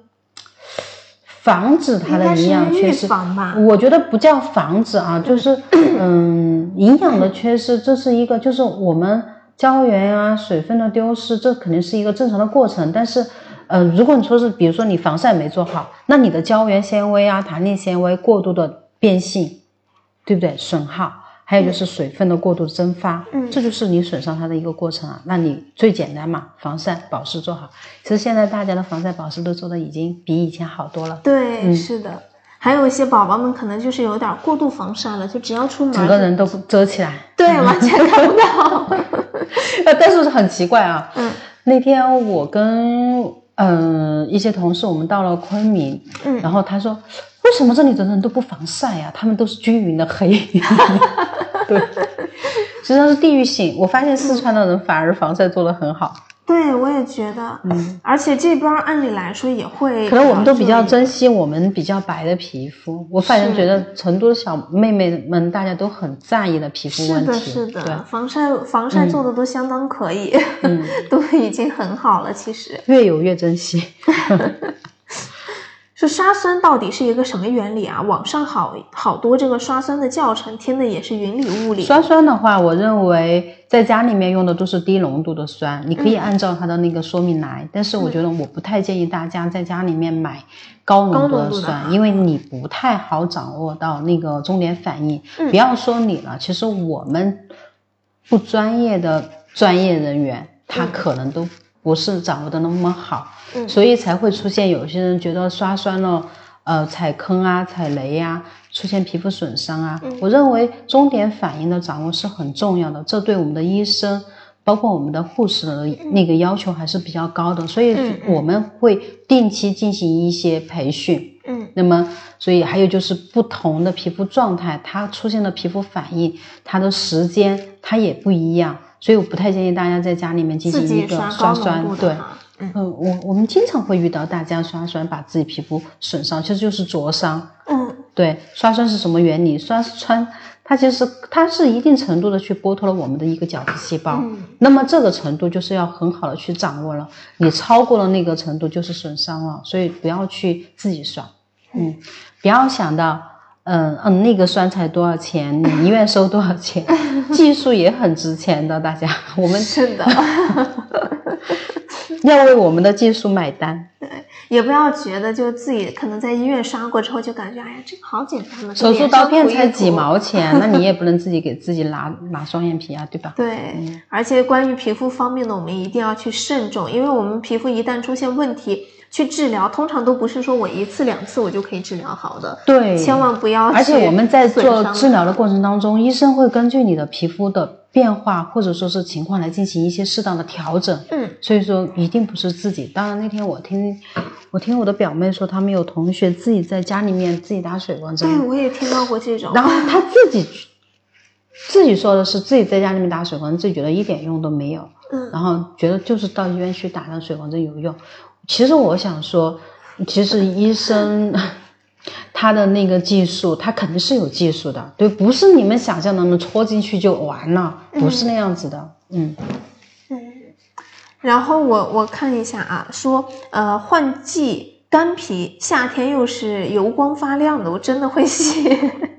防止它的营养缺失，吧？我觉得不叫防止啊，就是嗯，营养的缺失，这是一个，就是我们胶原啊、水分的丢失，这肯定是一个正常的过程。但是，呃，如果你说是，比如说你防晒没做好，那你的胶原纤维啊、弹力纤维过度的变性，对不对？损耗。还有就是水分的过度蒸发，嗯这就是你损伤它的一个过程啊。那你最简单嘛，防晒保湿做好。其实现在大家的防晒保湿都做的已经比以前好多了，对，嗯是的。还有一些宝宝们可能就是有点过度防晒了，就只要出门，整个人都遮起来。对完全看不到。呃，但是很奇怪啊，嗯那天我跟嗯、呃一些同事，我们到了昆明，嗯然后他说，为什么这里的人都不防晒呀、他们都是均匀的黑。对，实际上是地域性。我发现四川的人反而防晒做得很好，对，我也觉得，嗯，而且这边按理来说也会，可能我们都比较珍惜我们比较白的皮肤。我反正觉得成都的小妹妹们大家都很在意的皮肤是的，问题，是对的，，防晒防晒做的都相当可以，嗯，都已经很好了。其实，越有越珍惜。说刷酸到底是一个什么原理啊？网上好好多这个刷酸的教程，听的也是云里雾里。刷酸的话，我认为在家里面用的都是低浓度的酸，你可以嗯按照它的那个说明来。但是我觉得我不太建议大家在家里面买高浓度的酸，因为你不太好掌握到那个终点反应。嗯不要说你了，其实我们不专业的专业人员，他嗯可能都不是掌握的那么好。嗯所以才会出现有些人觉得刷酸了，呃，踩坑啊、踩雷呀、出现皮肤损伤啊。嗯我认为终点反应的掌握是很重要的，这对我们的医生，包括我们的护士的那个要求还是比较高的，所以我们会定期进行一些培训。嗯那么，所以还有就是不同的皮肤状态，它出现的皮肤反应，它的时间它也不一样，所以我不太建议大家在家里面进行一个刷酸。对嗯，我我们经常会遇到大家刷酸把自己皮肤损伤，其实就是灼伤。嗯对，刷酸是什么原理？刷酸它其实它是一定程度的去剥脱了我们的一个角质细胞，嗯那么这个程度就是要很好的去掌握了，你超过了那个程度就是损伤了，所以不要去自己刷，嗯，不要想到。嗯嗯，那个酸才多少钱？你医院收多少钱？技术也很值钱的，大家，我们是的，要为我们的技术买单。对也不要觉得就自己可能在医院刷过之后就感觉，哎呀，这个好简单嘛，手术刀片才几几。毛 钱，那你也不能自己给自己拿拿双眼皮啊，对吧？对，嗯而且关于皮肤方面呢，我们一定要去慎重，因为我们皮肤一旦出现问题，去治疗通常都不是说我一次两次我就可以治疗好的，对，千万不要而且我们在做治疗的过程当中，医生会根据你的皮肤的变化或者说是情况来进行一些适当的调整。嗯所以说一定不是自己。当然那天我听我听我的表妹说，他们有同学自己在家里面自己打水光针对，我也听到过这种，然后他自己自己说的是自己在家里面打水光针，自己觉得一点用都没有。嗯然后觉得就是到医院去打那水光针有用。其实我想说，其实医生他的那个技术，他肯定是有技术的，对，不是你们想象的那么戳进去就完了，不是那样子的。嗯，嗯，然后我我看一下啊，说呃换季干皮，夏天又是油光发亮的，我真的会 谢。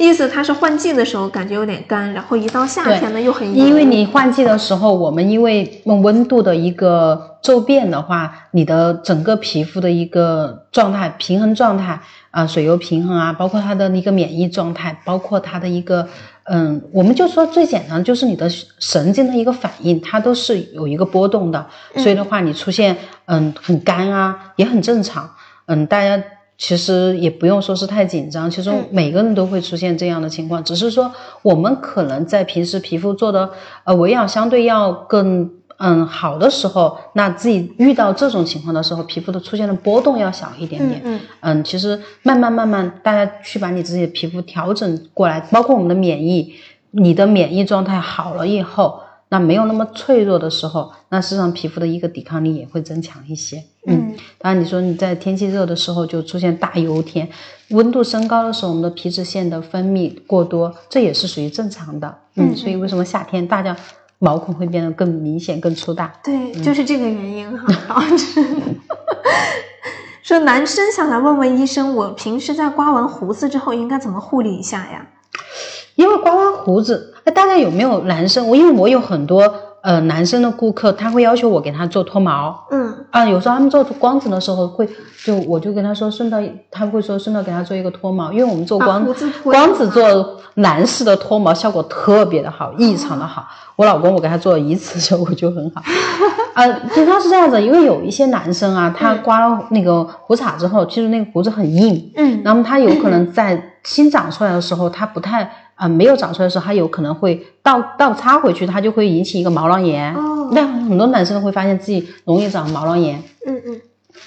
意思它是换季的时候感觉有点干，然后一到夏天呢又很油。因为你换季的时候，我们因为温度的一个骤变的话，你的整个皮肤的一个状态、平衡状态啊、水油平衡啊，包括它的一个免疫状态，包括它的一个嗯，我们就说最简单，就是你的神经的一个反应，它都是有一个波动的，所以的话，你出现嗯很干啊，也很正常，嗯，大家。其实也不用说是太紧张，其实嗯每个人都会出现这样的情况，只是说我们可能在平时皮肤做的呃维养相对要更嗯好的时候，那自己遇到这种情况的时候，皮肤的出现的波动要小一点点。嗯嗯，其实慢慢慢慢，大家去把你自己的皮肤调整过来，包括我们的免疫，你的免疫状态好了以后，那没有那么脆弱的时候，那实际上皮肤的一个抵抗力也会增强一些。嗯当然，你说你在天气热的时候就出现大油天，温度升高的时候，我们的皮脂腺的分泌过多，这也是属于正常的。嗯嗯，所以为什么夏天大家毛孔会变得更明显、更粗大？对，就是这个原因哈。说男生想来问问医生，我平时在刮完胡子之后应该怎么护理一下呀？因为刮完胡子，哎，大家有没有男生？我因为我有很多呃男生的顾客，他会要求我给他做脱毛。嗯。啊，有时候他们做光子的时候会，就我就跟他说顺道，他会说顺道给他做一个脱毛，因为我们做光子光子做男士的脱毛效果特别的好，异常的好。我老公我给他做了一次效果就很好，呃，就他是这样子，因为有一些男生啊，他刮了那个胡茬之后，其实那个胡子很硬，嗯。那么他有可能在新长出来的时候，他不太啊、呃没有长出来的时候，它有可能会倒倒插回去，它就会引起一个毛囊炎。哦那很多男生都会发现自己容易长毛囊炎。嗯嗯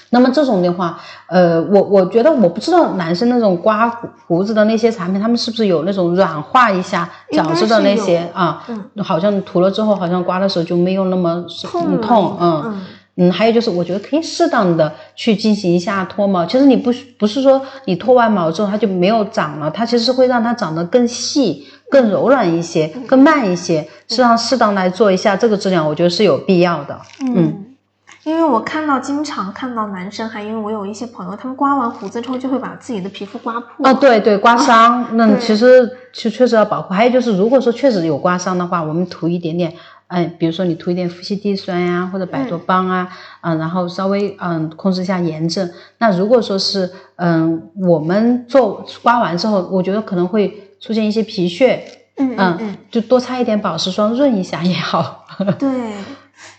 那么这种的话，呃，我我觉得我不知道男生那种刮胡胡子的那些产品，他们是不是有那种软化一下角质的那些啊？嗯好像涂了之后，好像刮的时候就没有那么痛。嗯嗯，还有就是，我觉得可以适当的去进行一下脱毛。其实你不不是说你脱完毛之后它就没有长了，它其实是会让它长得更细、更柔软一些、更慢一些。适当适当来做一下这个治疗，我觉得是有必要的。嗯，因为我看到经常看到男生，还因为我有一些朋友，他们刮完胡子之后就会把自己的皮肤刮破。啊，对对，刮伤，那对其实确确实要保护。还有就是，如果说确实有刮伤的话，我们涂一点点，哎，比如说你涂一点夫西地酸呀，或者百多邦啊，嗯、然后稍微嗯控制一下炎症。那如果说是嗯我们做刮完之后，我觉得可能会出现一些皮屑，嗯嗯嗯，就多擦一点保湿霜润一下也好。对。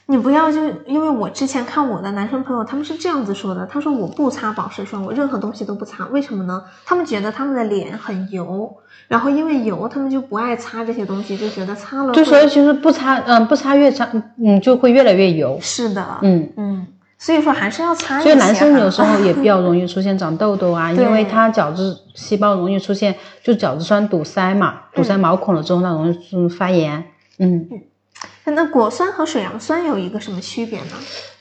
你不要就因为我之前看我的男生朋友，他们是这样子说的，他说我不擦保湿霜，我任何东西都不擦，为什么呢？他们觉得他们的脸很油，然后因为油，他们就不爱擦这些东西，就觉得擦了就所以其实不擦，嗯，不擦越擦，嗯，就会越来越油。是的，嗯，嗯，所以说还是要擦一些所以男生有时候也比较 容易出现长痘痘啊，因为对他角质细胞容易出现就角质酸堵塞嘛，堵塞毛孔了之后，那容易嗯发炎。嗯，那果酸和水杨酸有一个什么区别呢？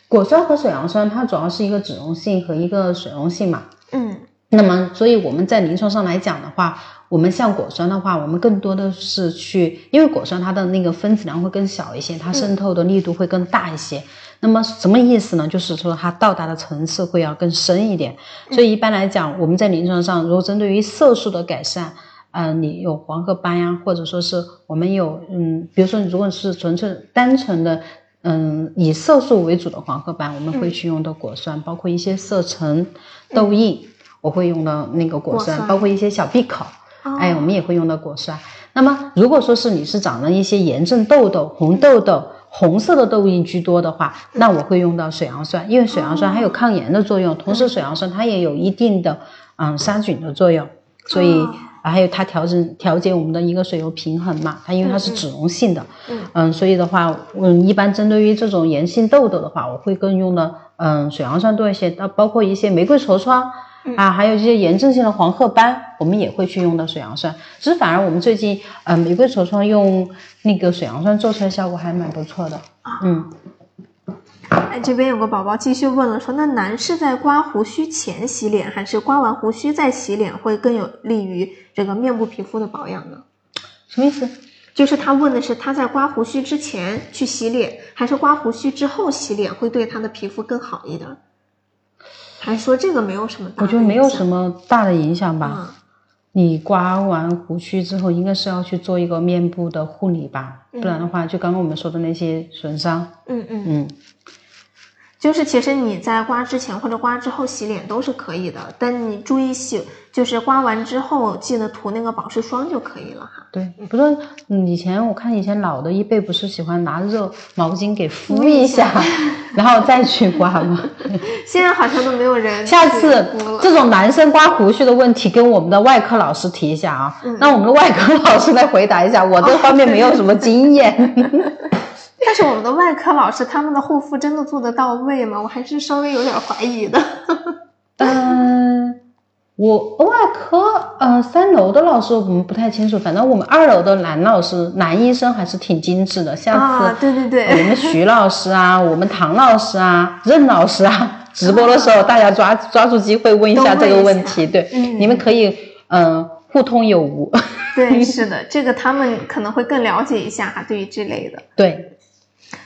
果酸和水杨酸它主要是一个脂溶性和一个水溶性嘛。嗯那么，所以我们在临床上来讲的话，我们像果酸的话，我们更多的是去，因为果酸它的那个分子量会更小一些，它渗透的力度会更大一些。那么什么意思呢？就是说它到达的层次会要更深一点。所以一般来讲，我们在临床上，如果针对于色素的改善，呃，你有黄褐斑呀，或者说是我们有，嗯，比如说如果是纯粹单纯的。嗯，以色素为主的黄褐斑，我们会去用的果酸，包括一些色沉、痘印，我会用到那个果酸，包括一些小闭口，哦哎，我们也会用到果酸。那么，如果说是你是长了一些炎症痘痘、红痘痘、红色的痘印居多的话，那我会用到水杨酸，因为水杨酸还有抗炎的作用，同时水杨酸它也有一定的嗯杀菌的作用，所以。哦还有它调整调节我们的一个水油平衡嘛，它因为它是脂溶性的，嗯所以的话，嗯，一般针对于这种炎性痘痘的话，我会更用的嗯水杨酸多一些，那包括一些玫瑰痤疮。啊，还有一些炎症性的黄褐斑，我们也会去用到水杨酸。只是反而我们最近，呃，玫瑰痤疮用那个水杨酸做出来效果还蛮不错的。嗯，哎，这边有个宝宝继续问了说，那男士在刮胡须前洗脸，还是刮完胡须再洗脸会更有利于这个面部皮肤的保养呢？什么意思？就是他问的是他在刮胡须之前去洗脸，还是刮胡须之后洗脸会对他的皮肤更好一点？还是说这个没有什么大的我觉得没有什么么大的影响吧。嗯你刮完胡须之后，应该是要去做一个面部的护理吧，不然的话，就刚刚我们说的那些损伤，嗯嗯，嗯，就是其实你在刮之前或者刮之后洗脸都是可以的，但你注意洗，就是刮完之后记得涂那个保湿霜就可以了哈。对，不是，嗯以前我看以前老的一辈不是喜欢拿热毛巾给敷敷一一下，然后再去刮吗？现在好像都没有人下次。这种男生刮胡须的问题，跟我们的外科老师提一下啊。嗯那我们的外科老师来回答一下，我这方面没有什么经验。但是我们的外科老师他们的护肤真的做得到位吗？我还是稍微有点怀疑的。嗯，我外科呃三楼的老师我们不太清楚，反正我们二楼的男老师男医生还是挺精致的。下次、啊，对对对，我们徐老师啊，我们唐老师啊，任老师啊，直播的时候大家抓抓住机会问一下这个问题，对，嗯你们可以嗯、呃互通有无，对，是的，这个他们可能会更了解一下哈，对于这类的。对，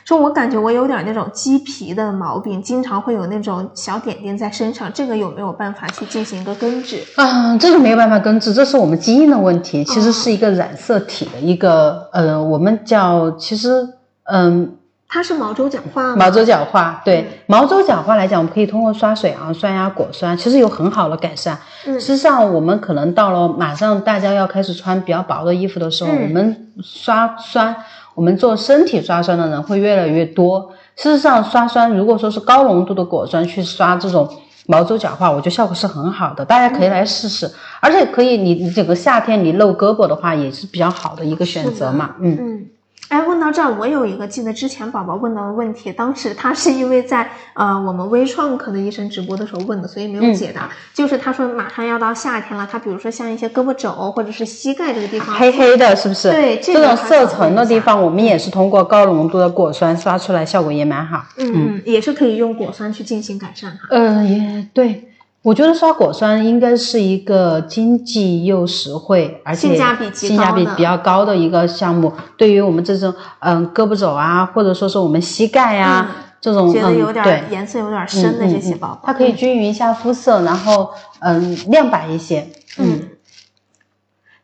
说我感觉我有点那种鸡皮的毛病，经常会有那种小点点在身上，这个有没有办法去进行一个根治？啊，这个没有办法根治，这是我们基因的问题，其实是一个染色体的一个呃，我们叫其实嗯，它是毛周角化吗？毛周角化，对毛周角化来讲，我们可以通过刷水啊酸呀、果酸，其实有很好的改善。嗯事实上，我们可能到了马上大家要开始穿比较薄的衣服的时候，嗯我们刷酸，我们做身体刷酸的人会越来越多。事实上，刷酸如果说是高浓度的果酸去刷这种毛周角化，我觉得效果是很好的，大家可以来试试。而且可以，你你整个夏天你露胳膊的话，也是比较好的一个选择嘛。嗯。嗯，哎，问到这儿，我有一个记得之前宝宝问到的问题，当时他是因为在呃我们微创科的医生直播的时候问的，所以没有解答。嗯就是他说马上要到夏天了，他比如说像一些胳膊肘或者是膝盖这个地方黑黑的，是不是？对这这种色层问一下的地方，我们也是通过高浓度的果酸刷出来，效果也蛮好。嗯嗯，也是可以用果酸去进行改善哈。呃，也对，我觉得刷果酸应该是一个经济又实惠，而且性价比极性价比比较高的一个项目。对于我们这种嗯、胳膊肘啊，或者说是我们膝盖啊、这种觉得有点颜色有点深的嗯这些嗯宝宝，它可以均匀一下肤色，然后嗯亮白一些。嗯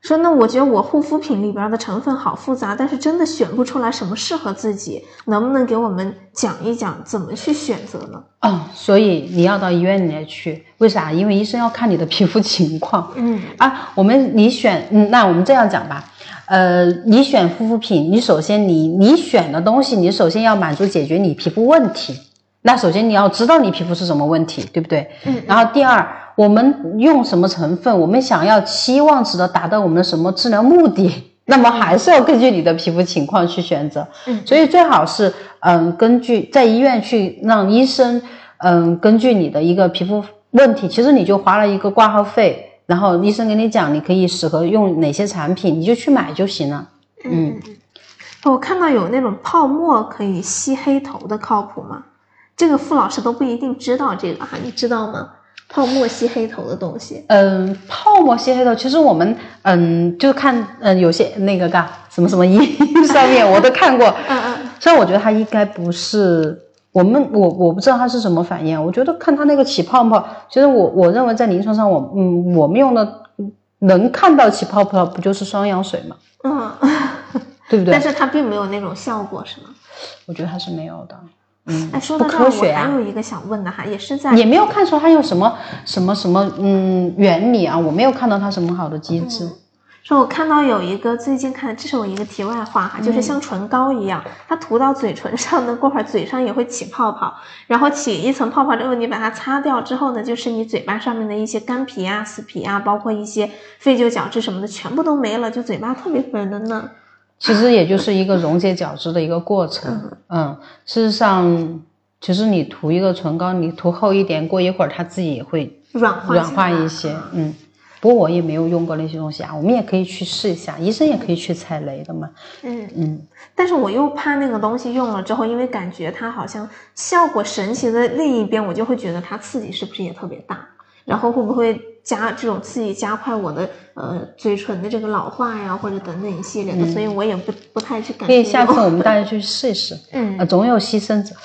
说那我觉得我护肤品里边的成分好复杂，但是真的选不出来什么适合自己，能不能给我们讲一讲怎么去选择呢？哦，所以你要到医院里面去，为啥？因为医生要看你的 皮肤情况。嗯啊，我们你选，嗯，那我们这样讲吧，呃，你选护肤品，你首先你你选的东西，你首先要满足解决你皮肤问题。那首先你要知道你皮肤是什么问题，对不对？嗯然后第二，我们用什么成分，我们想要期望值的达到我们的什么治疗目的，那么还是要根据你的皮肤情况去选择。嗯所以最好是嗯，根据在医院去让医生嗯，根据你的一个皮肤问题，其实你就花了一个挂号费。然后医生跟你讲，你可以适合用哪些产品，你就去买就行了。嗯，我看到有那种泡沫可以吸黑头的，靠谱吗？这个傅老师都不一定知道这个哈，你知道吗？泡沫吸黑头的东西，嗯，泡沫吸黑头，其实我们嗯就看嗯有些那个干什么什么医上面我都看过，嗯嗯，虽然我觉得它应该不是我们我我不知道它是什么反应，我觉得看它那个起泡泡，其实我我认为在临床上我嗯我们用的能看到起泡泡不就是双氧水嘛，嗯，对不对但？是它并没有那种效果，是吗？我觉得它是没有的，嗯哎，，说不到这儿，我还。有一个想问的哈，也是在也没有看出它有什么什么什么嗯原理啊，我没有看到它什么好的机制。说我看到有一个最近看，这是我一个题外话哈，就是像唇膏一样，它涂到嘴唇上呢，过会儿嘴上也会起泡泡，然后起一层泡泡之后，你把它擦掉之后呢，就是你嘴巴上面的一些干皮啊、死皮啊，包括一些废旧角质什么的，全部都没了，就嘴巴特别粉嫩嫩。其实也就是一个溶解角质的一个过程。嗯，事实上，其实你涂一个唇膏，你涂厚一点，过一会儿它自己也会软化软化一些。嗯，不过我也没有用过那些东西啊，我们也可以去试一下，医生也可以去踩雷的嘛。嗯，嗯，但是我又怕那个东西用了之后，因为感觉它好像效果神奇的另一边，我就会觉得它刺激是不是也特别大，然后会不会加这种刺激加快我的呃嘴唇的这个老化呀，或者等等一系列的，所以我也不不太去敢可以下次我们 大家去试一试。嗯呃，总有牺牲者。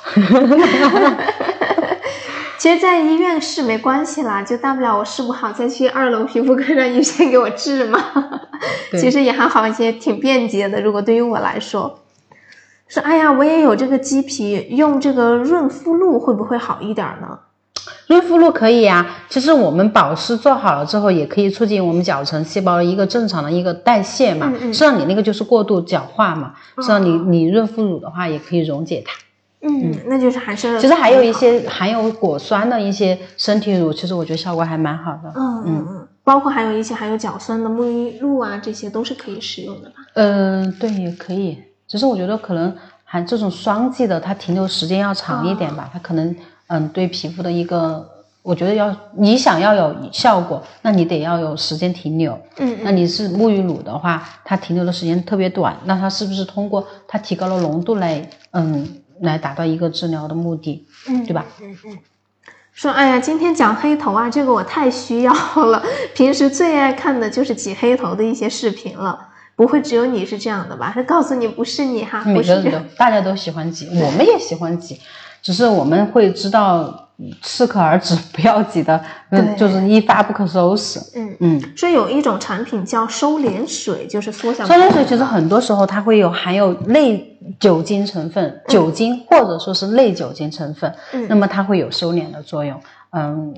其实，在医院试没关系啦，就大不了我试不好再去二楼皮肤科让医生给我治嘛。对其实也还好一些，挺便捷的。如果对于我来说，说哎呀，我也有这个鸡皮，用这个润肤露会不会好一点呢？润肤露可以呀、其实我们保湿做好了之后，也可以促进我们角层细胞的一个正常的一个代谢嘛。嗯嗯实际上你那个就是过度角化嘛。实际上你你润肤乳的话，也可以溶解它。嗯，那就是还是其实还有一些含有果酸的一些身体乳，其实我觉得效果还蛮好的。嗯嗯嗯，包括还有一些含有角酸的沐浴露啊，这些都是可以使用的吧？嗯、对，也可以。只是我觉得可能含这种双剂的，它停留时间要长一点吧。它可能嗯对皮肤的一个，我觉得要你想要有效果，那你得要有时间停留。嗯那你是沐浴乳的话，它停留的时间特别短，那它是不是通过它提高了浓度来嗯来达到一个治疗的目的，嗯对吧？嗯嗯。说，哎呀，今天讲黑头啊，这个我太需要了。平时最爱看的就是挤黑头的一些视频了。不会只有你是这样的吧？他告诉你不是你哈，每个人都。大家都喜欢挤，我们也喜欢挤，只是我们会知道适可而止，不要挤的，嗯，就是一发不可收拾。嗯，嗯，所以有一种产品叫收敛水，就是缩小收敛水其实很多时候它会有含有类酒精成分，酒精或者说是类酒精成分，嗯。那么它会有收敛的作用。嗯，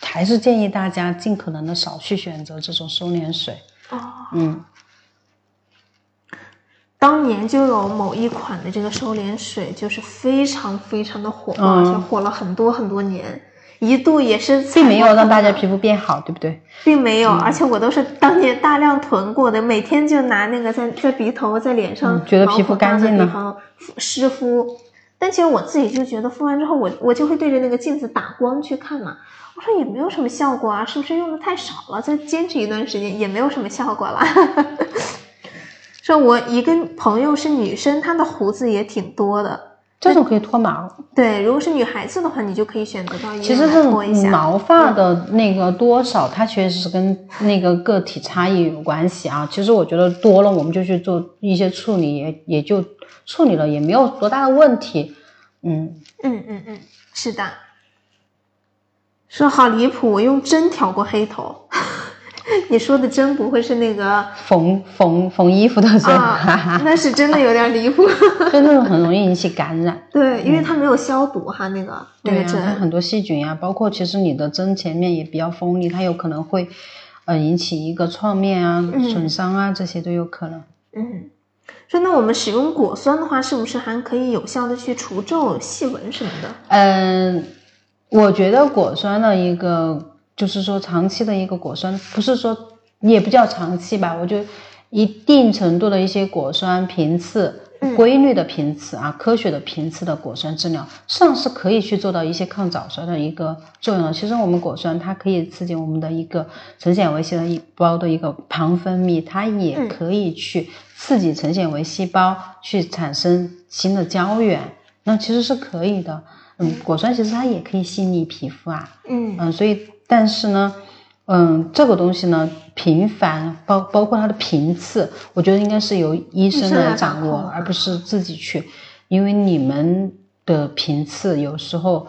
还是建议大家尽可能的少去选择这种收敛水。哦，嗯，当年就有某一款的这个收敛水，就是非常非常的火爆，嗯而且火了很多很多年，一度也是并没有让大家皮。肤变好，对不对？并没有，而且我都是当年大量囤过的，每天就拿那个在在鼻头、在脸上嗯，觉得皮肤干净的地方湿敷。但其实我自己就觉得敷完之后，我我就会对着那个镜子打光去看嘛。我说也没有什么效果啊，是不是用的太少了？再坚持一段时间也没有什么效果啦。说我一个朋友是女生，她的胡子也挺多的。这种可以脱毛。对，如果是女孩子的话，你就可以选择到医其实。毛发的那个多少，它确实是跟那个个体差异有关系啊。其实我觉得多了，我们就去做一些处理，也也就处理了，也没有多大的问题。嗯，嗯嗯嗯，是的。说好离谱，我用针挑过黑头。你说的针不会是那个缝缝缝衣服的时候，哈那是真的有点离谱。就那种很容易引起感染。对，因为它没有消毒哈，那个那对啊，它个针。很多细菌啊，包括其实你的针前面也比较锋利，它有可能会呃引起一个创面啊、嗯损伤啊，这些都有可能。嗯，说那我们使用果酸的话，是不是还可以有效的去除皱、细纹什么的？嗯，我觉得果酸的一个就是说长期的一个果酸，不是说也不叫长期吧，我觉得一定程度的一些果酸频次。嗯规律的频次啊，科学的频次的果酸治疗，上是可以去做到一些抗早衰的一个作用的。其实我们果酸它可以刺激我们的一个成纤维细胞的一个旁分泌，它也嗯可以去刺激成纤维细胞去产生新的胶原，那其实是可以的。嗯，果酸其实它也可以细腻皮肤啊，嗯嗯，所以但是呢，嗯，这个东西呢，频繁包包括它的频次，我觉得应该是由医生来来掌握，而不是自己去，因为你们的频次有时候。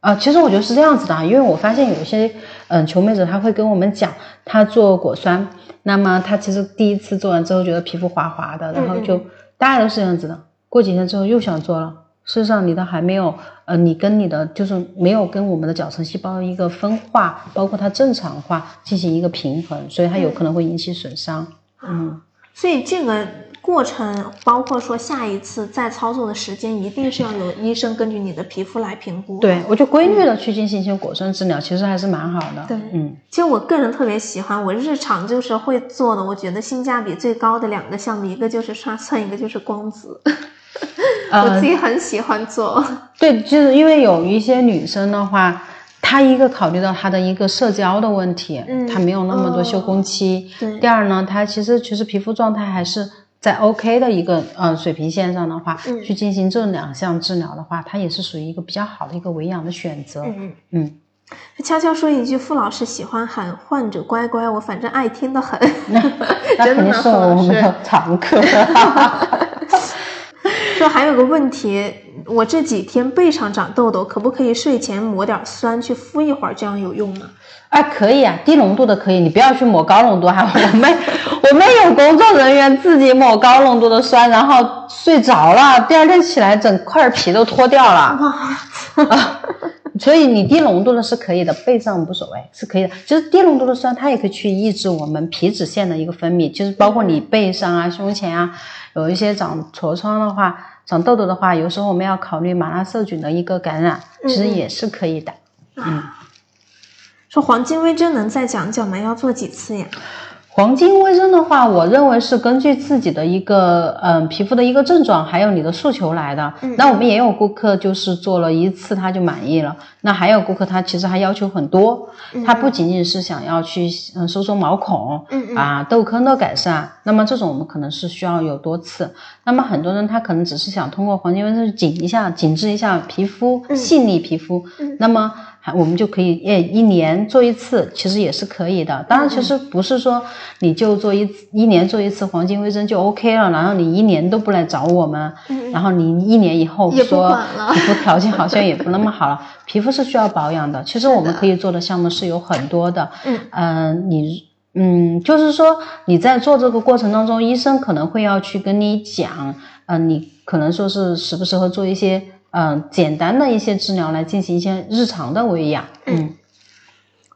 啊，其实我觉得是这样子的啊，因为我发现有一些嗯求美者他会跟我们讲，他做果酸，那么他其实第一次做完之后觉得皮肤滑滑的，然后就嗯大家都是这样子的，过几天之后又想做了，事实上你的还没有，呃，你跟你的就是没有跟我们的角层细胞一个分化，包括它正常化进行一个平衡，所以它有可能会引起损伤。嗯，所以这个过程，包括说下一次再操作的时间，一定是要有医生根据你的皮肤来评估。，对，我觉得规律的去进行一些果酸治疗，其实还是蛮好的。对嗯，其实我个人特别喜欢，我日常就是会做的，我觉得性价比最高的两个项目，一个就是刷酸，一个就是光子。我呃自，己很喜欢做。对，就是因为有一些女生的话，她一个考虑到她的一个社交的问题，嗯她没有那么多休工期。对第二呢，她其实其实皮肤状态还是在 OK 的一个呃水平线上的话，嗯去进行这两项治疗的话，它也是属于一个比较好的一个维养的选择。嗯，嗯，悄悄说一句，傅老师喜欢喊患者乖乖，我反正爱听 的很。那肯定是我们的常客。说还有个问题，我这几天背上长痘痘，可不可以睡前抹点酸去敷一会儿，这样有用吗？啊，可以啊，低浓度的可以，你不要去抹高浓度哈。我们我们有工作人员自己抹高浓度的酸，然后睡着了，第二天起来整块皮都脱掉了。哇，所以你低浓度的是可以的，背上无所谓，是可以的。其实低浓度的酸它也可以去抑制我们皮脂腺的一个分泌，就是包括你背上啊、胸前啊，有一些长痤疮的话、长痘痘的话，有时候我们要考虑马拉色菌的一个感染，其实也是可以的。嗯说黄金微针能再讲讲吗？要做几次呀？黄金微针的话，我认为是根据自己的一个嗯皮肤的一个症状，还有你的诉求来的。嗯。那我们也有顾客就是做了一次他就满意了，那还有顾客他其实还要求很多，他不仅仅是想要去嗯收缩毛孔，啊痘坑的改善，那么这种我们可能是需要有多次。那么很多人他可能只是想通过黄金微针紧一下、紧致一下皮肤，细腻皮肤。嗯。那么还我们就可以诶一年做一次，其实也是可以的。当然，其实不是说你就做一一年做一次黄金微针就 OK 了，然后你一年都不来找我们，然后你一年以后说皮肤条件好像也不那么好了，皮肤是需要保养的。其实我们可以做的项目是有很多的，嗯，你嗯，就是说你在做这个过程当中，医生可能会要去跟你讲，嗯，你可能说是适不适合做一些。嗯，简单的一些治疗来进行一些日常的维养。嗯，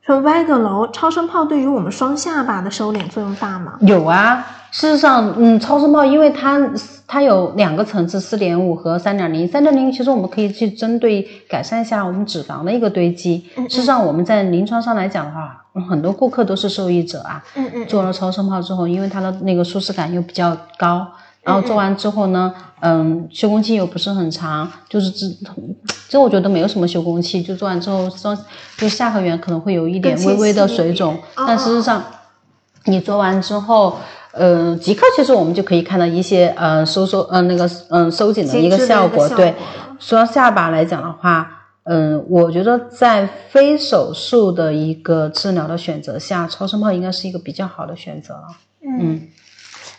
说歪个楼超声炮对于我们双下巴的收敛作用大吗？有啊，事实上，嗯，超声炮因为它它有两个层次，四点五和三点零。三点零其实我们可以去针对改善一下我们脂肪的一个堆积。事实上，我们在临床上来讲的话，很多顾客都是受益者啊。嗯嗯。做了超声炮之后，因为它的那个舒适感又比较高。然后做完之后呢，嗯，休工期又不是很长，就是这这我觉得没有什么休工期，就做完之后双就下颌缘可能会有一点微微的水肿，但事实上你做完之后，呃，即刻其实我们就可以看到一些呃收缩呃那个嗯收紧的一个效果。对，说下巴来讲的话，嗯，我觉得在非手术的一个治疗的选择下，超声炮应该是一个比较好的选择。嗯。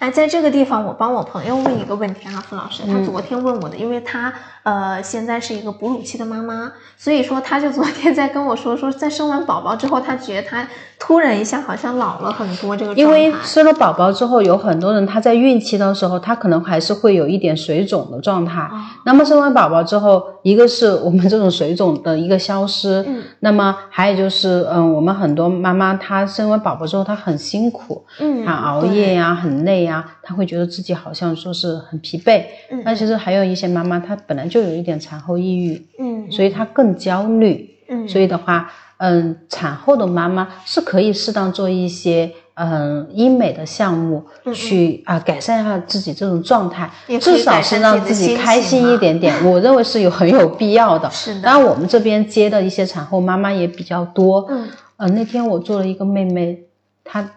哎，在这个地方，我帮我朋友问一个问题啊，付老师，他昨天问我的，因为他呃现在是一个哺乳期的妈妈，所以说他就昨天在跟我说，说在生完宝宝之后，他觉得他突然一下好像老了很多。这个因为生了宝宝之后，有很多人他在孕期的时候，他可能还是会有一点水肿的状态。那么生完宝宝之后，一个是我们这种水肿的一个消失，嗯，那么还有就是嗯，我们很多妈妈她生完宝宝之后，她很辛苦，嗯，她熬夜呀，很累呀。她会觉得自己好像说是很疲惫，嗯，那其实还有一些妈妈，她本来就有一点产后抑郁，嗯，所以她更焦虑，嗯，所以的话，嗯，产后的妈妈是可以适当做一些嗯医美的项目，去啊改善一下自己这种状态，至少是让自己开心一点点。我认为是有很有必要的。是的。当然，我们这边接的一些产后妈妈也比较多，嗯，呃，那天我做了一个妹妹，她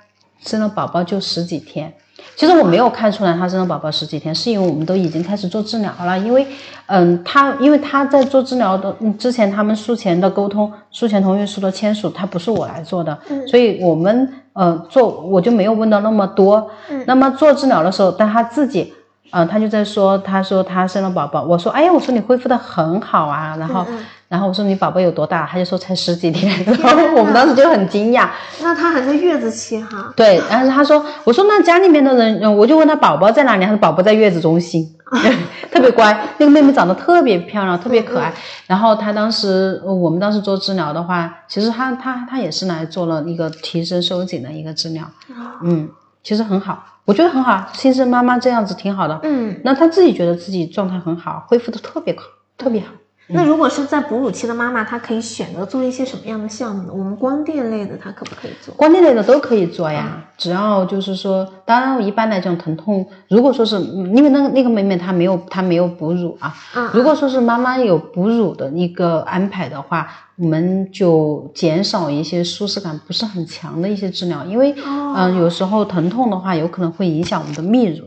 生了宝宝就十几天。其实我没有看出来她生了宝宝十几天，是因为我们都已经开始做治疗了。因为，嗯，她因为她在做治疗的之前，他们术前的沟通、术前同意书的签署，她不是我来做的，所以我们呃做我就没有问到那么多。那么做治疗的时候，但她自己，嗯，她就在说，她说她生了宝宝，我说，哎呀，我说你恢复的很好啊，然后。然后我说你宝宝有多大？他就说才十几天。然后我们当时就很惊讶。那他还在月子期哈？对。然后他说，我说那家里面的人，我就问他宝宝在哪里？他说宝宝在月子中心，特别乖。那个妹妹长得特别漂亮，特别可爱。然后他当时，我们当时做治疗的话，其实他他他也是来做了一个提升收紧的一个治疗。嗯，其实很好，我觉得很好。新生妈妈这样子挺好的。嗯。那他自己觉得自己状态很好，恢复的特别好，特别好。那如果是在哺乳期的妈妈，她可以选择做一些什么样的项目呢？我们光电类的，她可不可以做？光电类的都可以做呀，只要就是说，当然一般来讲，疼痛，如果说是因为那个那个妹妹她没有她没有哺乳啊，如果说是妈妈有哺乳的一个安排的话，我们就减少一些舒适感不是很强的一些治疗，因为嗯，有时候疼痛的话，有可能会影响我们的泌乳。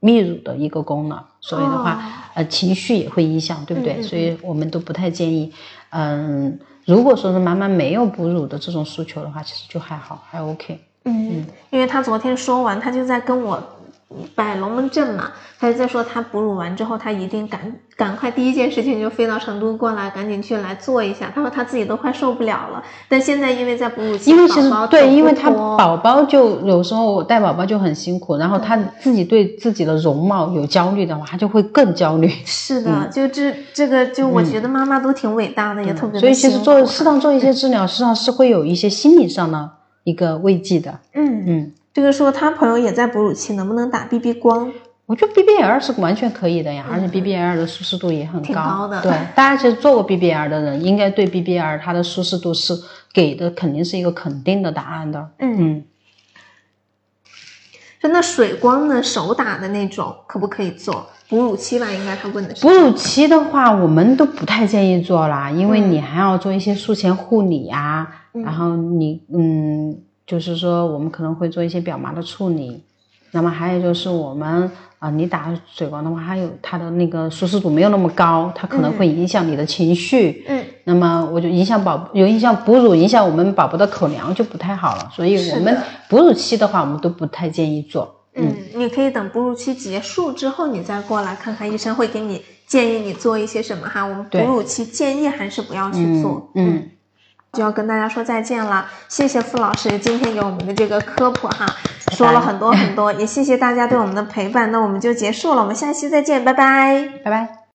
泌乳的一个功能，所以的话，呃，情绪也会影响，对不对？所以我们都不太建议。嗯，如果说是妈妈没有哺乳的这种诉求的话，其实就还好，还 OK。嗯，因为他昨天说完，他就在跟我。摆龙门阵嘛，他就在说他哺乳完之后，他一定赶赶快第一件事情就飞到成都过来，赶紧去来做一下。他说他自己都快受不了了，但现在因为在哺乳期，因为其实对，因为他宝宝就有时候带宝宝就很辛苦，然后他自己对自己的容貌有焦虑的话，他就会更焦虑。是的，就这这个就我觉得妈妈都挺伟大的，也特别。所以其实做适当做一些治疗，实际上是会有一些心理上的一个慰藉的。嗯嗯。这个说他朋友也在哺乳期，能不能打 BB 光？我觉得 BBL 是完全可以的呀，而且 BBL 的舒适度也很高。的。对，大家其实做过 BBL 的人，应该对 BBL 它的舒适度是给的，肯定是一个肯定的答案的。嗯嗯。就那水光呢，手打的那种，可不可以做？哺乳期吧，应该他问的是。哺乳期的话，我们都不太建议做啦，因为你还要做一些术前护理呀，然后你嗯。就是说，我们可能会做一些表麻的处理，那么还有就是我们啊，你打水光的话，还有它的那个舒适度没有那么高，它可能会影响你的情绪。嗯，那么我就影响宝有影响哺乳，影响我们宝宝的口粮就不太好了。所以我们哺乳期的话，我们都不太建议做。嗯，你可以等哺乳期结束之后，你再过来看看医生，会给你建议你做一些什么哈。我们哺乳期建议还是不要去做。嗯，就要跟大家说再见了，谢谢傅老师今天给我们的这个科普哈，说了很多很多，也谢谢大家对我们的陪伴。那我们就结束了，我们下期再见，拜拜。拜拜。